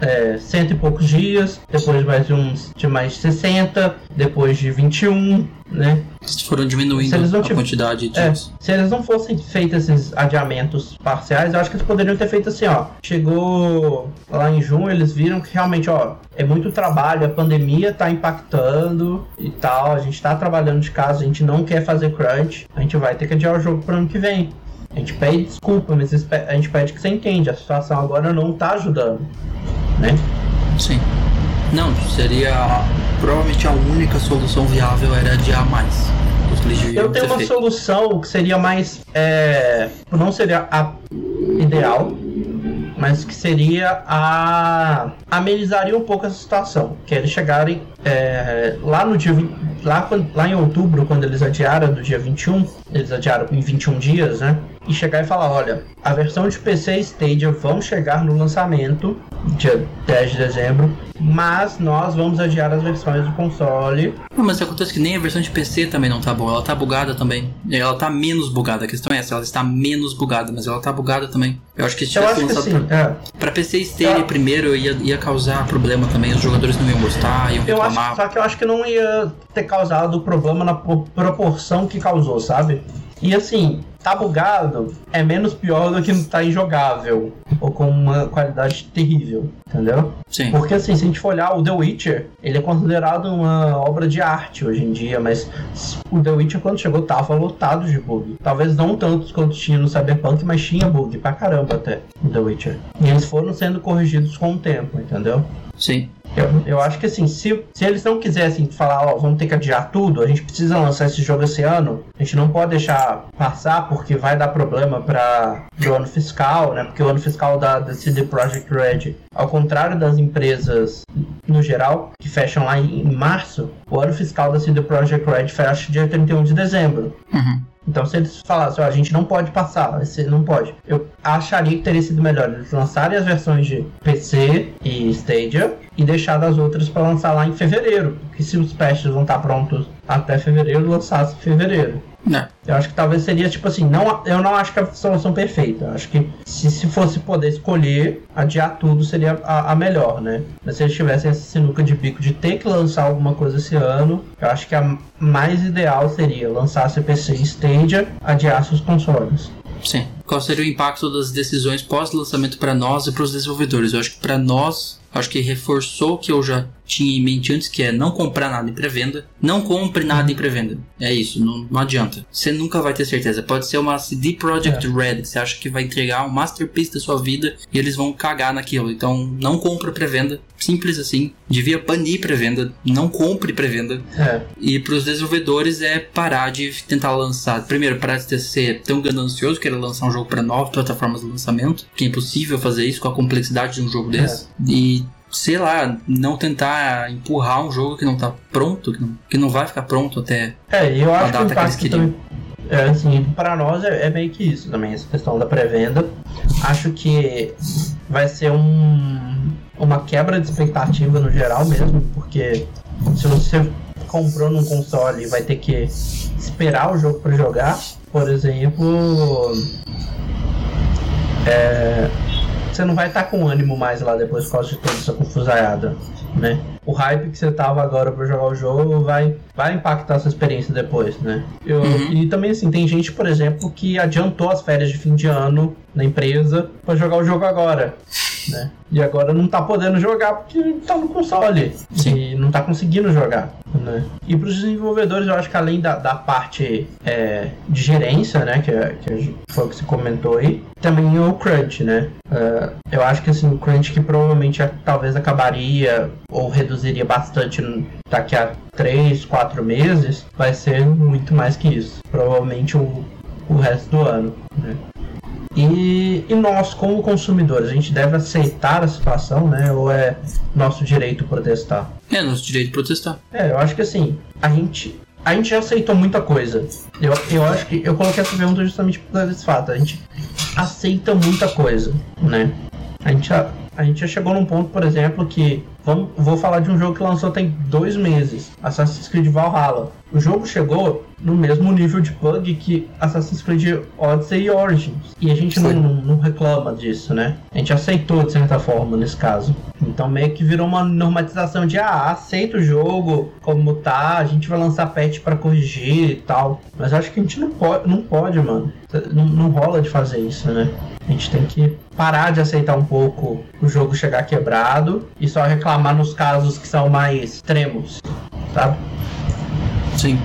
é, cento e poucos dias, depois mais uns de mais 60, depois de 21, né? Eles foram diminuindo a quantidade de é, Se eles não fossem feitos esses adiamentos parciais, eu acho que eles poderiam ter feito assim, ó. Chegou lá em junho, eles viram que realmente, ó, é muito trabalho, a pandemia tá impactando e tal, a gente tá trabalhando de casa, a gente não quer fazer crunch, a gente vai ter que adiar o jogo pro ano que vem. A gente pede desculpa, mas a gente pede que você entenda, a situação agora não tá ajudando, né? Sim. Não, seria provavelmente a única solução viável era adiar mais. Eu tenho uma feito. solução que seria mais. É, não seria a ideal, mas que seria a. amenizaria um pouco essa situação. Que é eles chegarem é, lá no dia. Lá, lá em outubro, quando eles adiaram do dia 21, eles adiaram em 21 dias, né? e chegar e falar: olha, a versão de PC Stadia vão chegar no lançamento, dia 10 de dezembro, mas nós vamos adiar as versões do console. Não, mas acontece que nem a versão de PC também não tá boa, ela tá bugada também. Ela tá menos bugada, a questão é essa, ela está menos bugada, mas ela tá bugada também. Eu acho que se tivesse lançado pra, é. pra PC Stadia primeiro ia, ia causar problema também, os jogadores não iam gostar, iam reclamar. Acho, só que eu acho que não ia ter causado problema na proporção que causou, sabe? E assim, tá bugado é menos pior do que tá injogável ou com uma qualidade terrível, entendeu? Sim. Porque assim, se a gente for olhar o The Witcher, ele é considerado uma obra de arte hoje em dia, mas o The Witcher quando chegou tava lotado de bug. Talvez não tantos quanto tinha no Cyberpunk, mas tinha bug pra caramba até no The Witcher. E eles foram sendo corrigidos com o tempo, entendeu? Sim. Eu, eu acho que assim, se, se eles não quisessem falar, ó, vamos ter que adiar tudo, a gente precisa lançar esse jogo esse ano, a gente não pode deixar passar porque vai dar problema para o ano fiscal, né? Porque o ano fiscal da, da CD Projekt Red, ao contrário das empresas no geral, que fecham lá em, em março, o ano fiscal da CD Projekt Red fecha dia 31 de dezembro. Uhum. Então, se eles falassem, a gente não pode passar, você não pode, eu acharia que teria sido melhor eles lançarem as versões de PC e Stadia e deixar as outras para lançar lá em fevereiro. Porque se os patches vão estar prontos até fevereiro, lançasse em fevereiro. Não. Eu acho que talvez seria tipo assim, não, eu não acho que a solução perfeita. Eu acho que se, se fosse poder escolher, adiar tudo seria a, a, melhor, né? Mas se eles tivessem essa sinuca de bico de ter que lançar alguma coisa esse ano, eu acho que a mais ideal seria lançar a CPC Stadia, adiar seus consoles. Sim. Qual seria o impacto das decisões pós-lançamento para nós e para os desenvolvedores? Eu acho que para nós, acho que reforçou o que eu já tinha em mente antes, que é não comprar nada em pré-venda. Não compre nada em pré-venda. É isso, não, não, adianta. Você nunca vai ter certeza. Pode ser uma CD Projekt é. Red, que você acha que vai entregar um masterpiece da sua vida e eles vão cagar naquilo. Então, não compra pré-venda. Simples assim. Devia banir pré-venda. Não compre pré-venda. É. E para os desenvolvedores é parar de tentar lançar. Primeiro, parar de ser tão ganancioso, querer lançar um jogo para novas plataformas de lançamento, que é impossível fazer isso com a complexidade de um jogo é. desse. E sei lá, não tentar empurrar um jogo que não tá pronto, que não, que não vai ficar pronto até é, eu acho a data que, que eles queriam. Também, é, assim, para nós é, é, meio que isso também, essa questão da pré-venda. Acho que vai ser um, uma quebra de expectativa no geral mesmo, porque se você comprou num console e vai ter que esperar o jogo para jogar, por exemplo, é, você não vai estar tá com ânimo mais lá depois por causa de toda essa confusaiada, né? O hype que você tava agora para jogar o jogo vai, vai impactar sua experiência depois, né? Eu, uhum. E também, assim, tem gente, por exemplo, que adiantou as férias de fim de ano na empresa para jogar o jogo agora né? E agora não tá podendo jogar porque tá no console. Sim. E não tá conseguindo jogar. Né? E para os desenvolvedores, eu acho que além da, da parte é, de gerência, né? Que, que foi o que você comentou aí, também o crunch, né? Uh, eu acho que assim, o crunch que provavelmente talvez acabaria ou reduziria bastante daqui a 3, 4 meses, vai ser muito mais que isso. Provavelmente o, o resto do ano. Né? E, e nós, como consumidores, a gente deve aceitar a situação, né? Ou é nosso direito protestar? É nosso direito protestar. É, eu acho que assim, a gente a gente já aceitou muita coisa. Eu, eu acho que eu coloquei essa pergunta justamente por esse fato. A gente aceita muita coisa, né? A gente, a, A gente já chegou num ponto, por exemplo, que vamos, vou falar de um jogo que lançou tem dois meses, Assassin's Creed Valhalla. O jogo chegou no mesmo nível de bug que Assassin's Creed Odyssey e Origins. E a gente não, não, reclama disso, né? A gente aceitou de certa forma nesse caso. Então meio que virou uma normatização de ah, aceita o jogo como tá, a gente vai lançar patch para corrigir e tal. Mas acho que a gente não pode, não pode, mano. Não, não rola de fazer isso, né? A gente tem que parar de aceitar um pouco o jogo chegar quebrado e só reclamar nos casos que são mais extremos, sabe? Sim.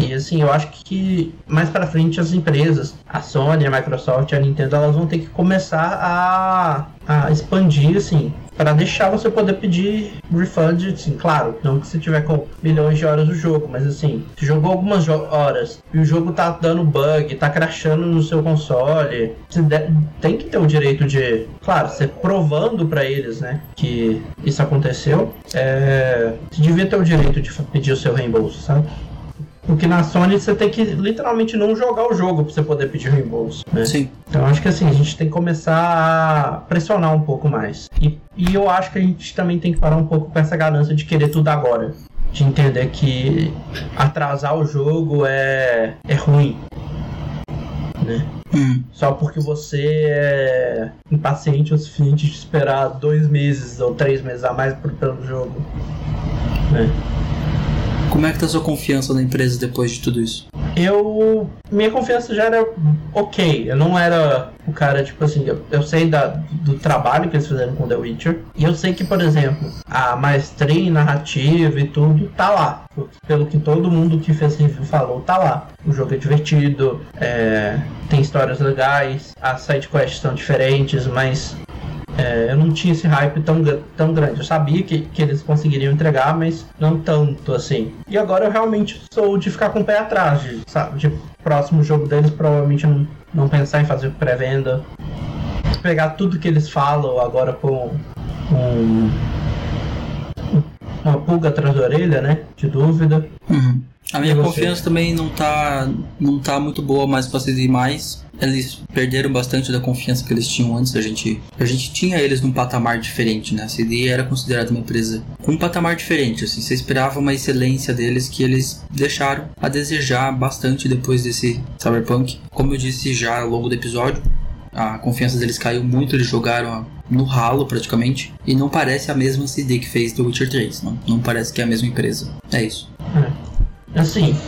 E assim, eu acho que mais para frente as empresas, a Sony, a Microsoft, a Nintendo, elas vão ter que começar a, a expandir assim para deixar você poder pedir refund, assim, claro, não que você tiver com milhões de horas do jogo, mas assim, se jogou algumas horas e o jogo tá dando bug, tá crashando no seu console, você tem que ter o direito de, claro, você provando para eles, né, que isso aconteceu, é, você devia ter o direito de pedir o seu reembolso, sabe? Porque na Sony você tem que literalmente não jogar o jogo pra você poder pedir reembolso. Né? Sim. Então acho que assim, a gente tem que começar a pressionar um pouco mais. E, e eu acho que a gente também tem que parar um pouco com essa ganância de querer tudo agora. De entender que atrasar o jogo é, é ruim. Né? Hum. Só porque você é impaciente o suficiente de esperar dois meses ou três meses a mais pelo jogo. Né? Como é que tá sua confiança na empresa depois de tudo isso? Eu. Minha confiança já era ok. Eu não era o cara, tipo assim, eu, eu sei da, do trabalho que eles fizeram com The Witcher. E eu sei que, por exemplo, a maestria narrativa e tudo tá lá. Pelo que todo mundo que fez review falou, tá lá. O jogo é divertido, é, tem histórias legais, as sidequests são diferentes, mas é, eu não tinha esse hype tão, tão grande. Eu sabia que, que eles conseguiriam entregar, mas não tanto assim. E agora eu realmente sou de ficar com o pé atrás, de, sabe? De próximo jogo deles, provavelmente não, não pensar em fazer pré-venda. Pegar tudo que eles falam agora com um, uma pulga atrás da orelha, né? De dúvida. Uhum. A minha confiança também não tá, não tá muito boa mais pra CD mais. Eles perderam bastante da confiança que eles tinham antes. A gente, a gente tinha eles num patamar diferente, né? A CD era considerada uma empresa com um patamar diferente. Assim, você esperava uma excelência deles que eles deixaram a desejar bastante depois desse Cyberpunk. Como eu disse já ao longo do episódio, a confiança deles caiu muito. Eles jogaram no ralo praticamente. E não parece a mesma CD que fez The Witcher 3. Não, não parece que é a mesma empresa. É isso. É. Assim,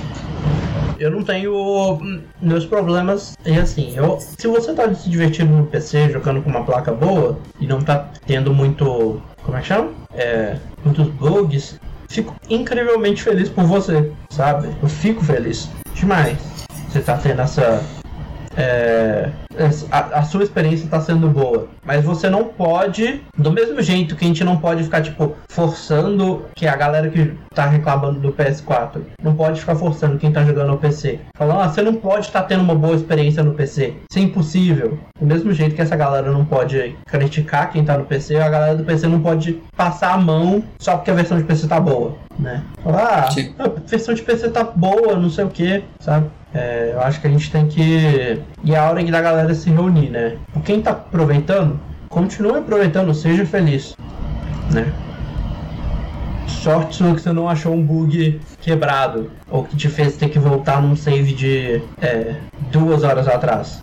eu não tenho meus problemas. E assim, eu, se você tá se divertindo no PC jogando com uma placa boa e não tá tendo muito. Como é que chama? É, muitos bugs, fico incrivelmente feliz por você, sabe? Eu fico feliz demais. Você tá tendo essa é, a, a, sua experiência está sendo boa. Mas você não pode, do mesmo jeito que a gente não pode ficar, tipo, forçando que a galera que tá reclamando do PS4 não pode ficar forçando quem tá jogando no PC. Falando, ah, você não pode estar tá tendo uma boa experiência no PC. Isso é impossível. Do mesmo jeito que essa galera não pode criticar quem tá no PC, a galera do PC não pode passar a mão só porque a versão de PC tá boa, né? Falar, ah, a versão de PC tá boa, não sei o que, sabe? É, eu acho que a gente tem que. E a hora da galera se reunir, né? Quem tá aproveitando, continue aproveitando, seja feliz. Né? Sorte sua que você não achou um bug quebrado. Ou que te fez ter que voltar num save de é, duas horas atrás.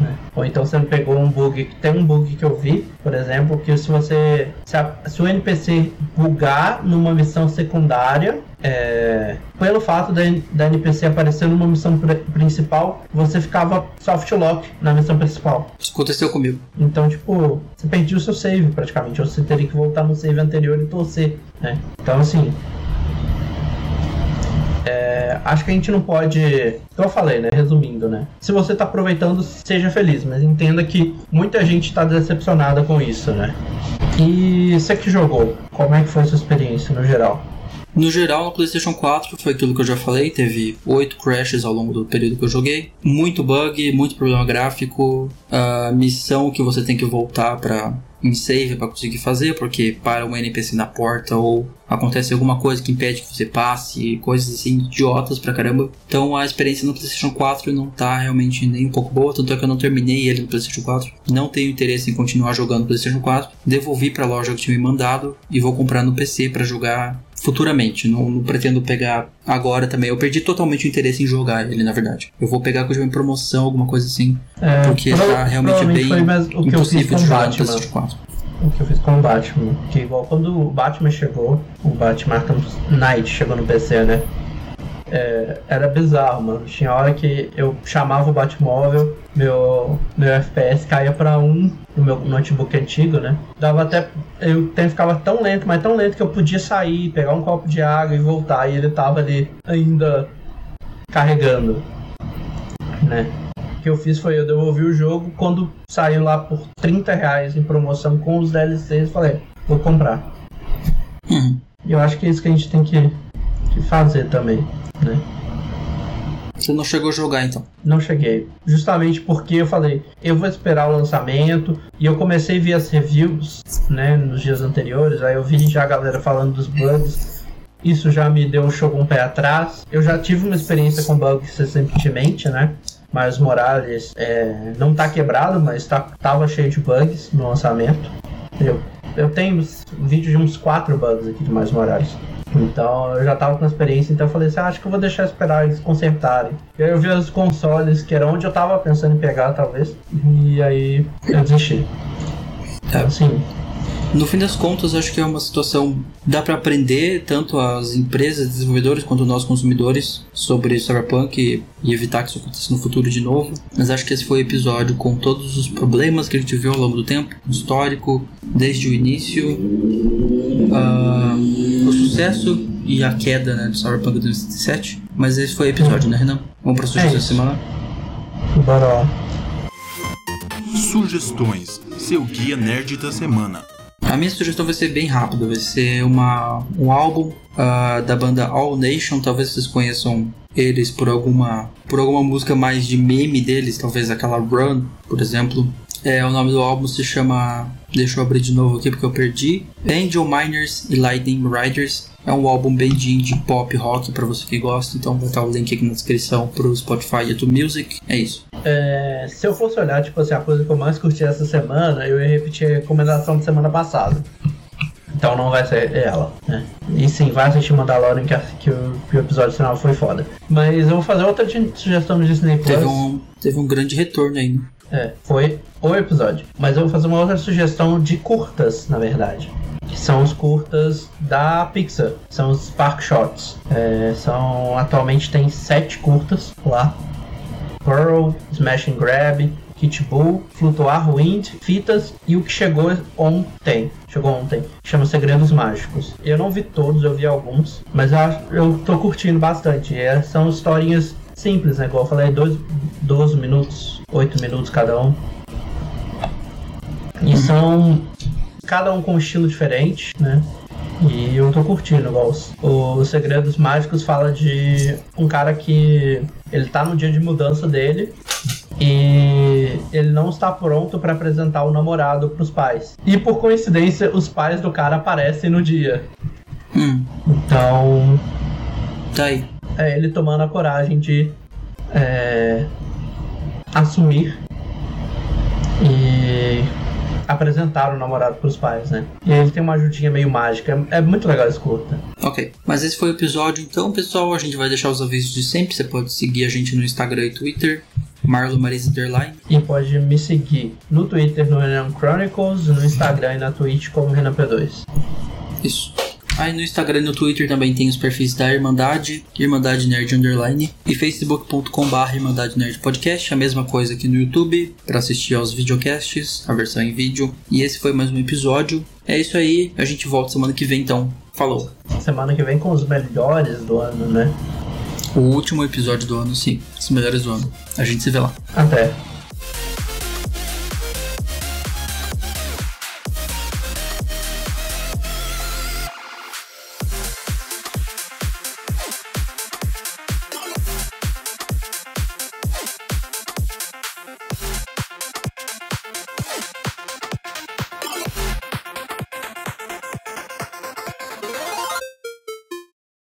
Né? Ou então você pegou um bug. Tem um bug que eu vi, por exemplo, que se você. Se, a, se o NPC bugar numa missão secundária, é, pelo fato da, da NPC aparecer numa missão principal, você ficava soft lock na missão principal. Isso aconteceu comigo. Então, tipo, você perdia o seu save praticamente. Ou você teria que voltar no save anterior e torcer, né? Então, assim, é, acho que a gente não pode. Como eu falei, né? Resumindo, né? Se você tá aproveitando, seja feliz, mas entenda que muita gente tá decepcionada com isso, né? E você que jogou, como é que foi a sua experiência no geral? No geral, no PlayStation 4 foi aquilo que eu já falei, teve oito crashes ao longo do período que eu joguei, muito bug, muito problema gráfico, a missão que você tem que voltar para em save para conseguir fazer, porque para um NPC na porta ou acontece alguma coisa que impede que você passe, coisas assim idiotas pra caramba. Então a experiência no PlayStation 4 não tá realmente nem um pouco boa, tanto é que eu não terminei ele no PlayStation 4. Não tenho interesse em continuar jogando no PlayStation 4. Devolvi para a loja que tinha me mandado e vou comprar no PC para jogar futuramente. Não, não, pretendo pegar agora também. Eu perdi totalmente o interesse em jogar ele, na verdade. Eu vou pegar com em promoção, alguma coisa assim. É, porque tá realmente bem o que impossível de jogar no PlayStation 4. O que eu fiz com o Batman. Que igual quando o Batman chegou, o Batman Arkham Knight chegou no PC, né? É, era bizarro, mano. Tinha hora que eu chamava o Batmóvel, meu, meu FPS caía pra um no meu notebook antigo, né? Dava até. Eu ficava tão lento, mas tão lento que eu podia sair, pegar um copo de água e voltar. E ele tava ali ainda carregando, né? O que eu fiz foi eu devolvi o jogo. Quando saiu lá por 30 reais em promoção com os DLCs, falei, vou comprar. Uhum. E eu acho que é isso que a gente tem que, que fazer também né? Você não chegou a jogar então? Não cheguei. Justamente porque eu falei, eu vou esperar o lançamento. E eu comecei a ver as reviews, né, nos dias anteriores. Aí eu vi já a galera falando dos bugs. Isso já me deu um show com o pé atrás. Eu já tive uma experiência com bugs recentemente, né? Mas Morales é, não tá quebrado, mas tá, tava cheio de bugs no lançamento. Eu, eu tenho vídeo de uns 4 bugs aqui de Mais Morales. Então eu já tava com experiência, então eu falei assim, ah, acho que eu vou deixar esperar eles consertarem. E aí eu vi os consoles, que era onde eu tava pensando em pegar, talvez. E aí eu desisti. É. Assim, no fim das contas, acho que é uma situação dá para aprender tanto as empresas, desenvolvedores quanto nós consumidores sobre Cyberpunk e evitar que isso aconteça no futuro de novo. Mas acho que esse foi o episódio com todos os problemas que a gente viu ao longo do tempo, histórico, desde o início, uh, o sucesso e a queda né, do Cyberpunk 2077. Mas esse foi o episódio, né, Renan? Vamos para sugestões é da semana? Bora lá. Sugestões, seu guia nerd da semana. A minha sugestão vai ser bem rápida, vai ser uma, um álbum uh, da banda All Nation, talvez vocês conheçam eles por alguma por alguma música mais de meme deles, talvez aquela Run, por exemplo. É, o nome do álbum se chama. Deixa eu abrir de novo aqui porque eu perdi. Angel Miners e Lightning Riders. É um álbum bem de indie pop rock para você que gosta, então vou botar o link aqui na descrição pro Spotify e do Music. É isso. É, se eu fosse olhar, tipo assim, a coisa que eu mais curti essa semana, eu ia repetir a recomendação de semana passada. Então não vai ser ela, né? E sim, vai assistir Mandalorian que, que, o, que o episódio final foi foda. Mas eu vou fazer outra sugestão do Disney Plus. Teve um, teve um grande retorno aí, né? É, foi o episódio. Mas eu vou fazer uma outra sugestão de curtas, na verdade que são os curtas da Pixar, são os Spark Shots. É, são atualmente tem sete curtas lá. Pearl, Smash and Grab, Kit Bull, Flutuar Wind, Fitas e o que chegou ontem. Chegou ontem. Chama Segredos Mágicos. Eu não vi todos, eu vi alguns, mas eu, eu tô curtindo bastante. É, são historinhas simples, né? Igual eu falei, dois, 12 minutos, 8 minutos cada um. E são cada um com um estilo diferente, né? E eu tô curtindo, igual os, os Segredos Mágicos fala de um cara que ele tá no dia de mudança dele e ele não está pronto para apresentar o namorado pros pais. E por coincidência, os pais do cara aparecem no dia. Hum. Então. Tá aí. É ele tomando a coragem de é, assumir e apresentar o namorado pros pais, né? E ele tem uma ajudinha meio mágica. É muito legal esse curta. Ok. Mas esse foi o episódio, então, pessoal. A gente vai deixar os avisos de sempre. Você pode seguir a gente no Instagram e Twitter. Marlon Marisa Underline. E pode me seguir no Twitter no Renan Chronicles, no Instagram e na Twitch como Renan P2. Isso. Aí no Instagram e no Twitter também tem os perfis da Irmandade, Irmandade Nerd Underline, e facebook.com.br Irmandade Nerd Podcast, a mesma coisa aqui no YouTube, para assistir aos videocasts, a versão em vídeo. E esse foi mais um episódio. É isso aí, a gente volta semana que vem então. Falou! Semana que vem com os melhores do ano, né? O último episódio do ano, sim. Os melhores do ano. A gente se vê lá. Até.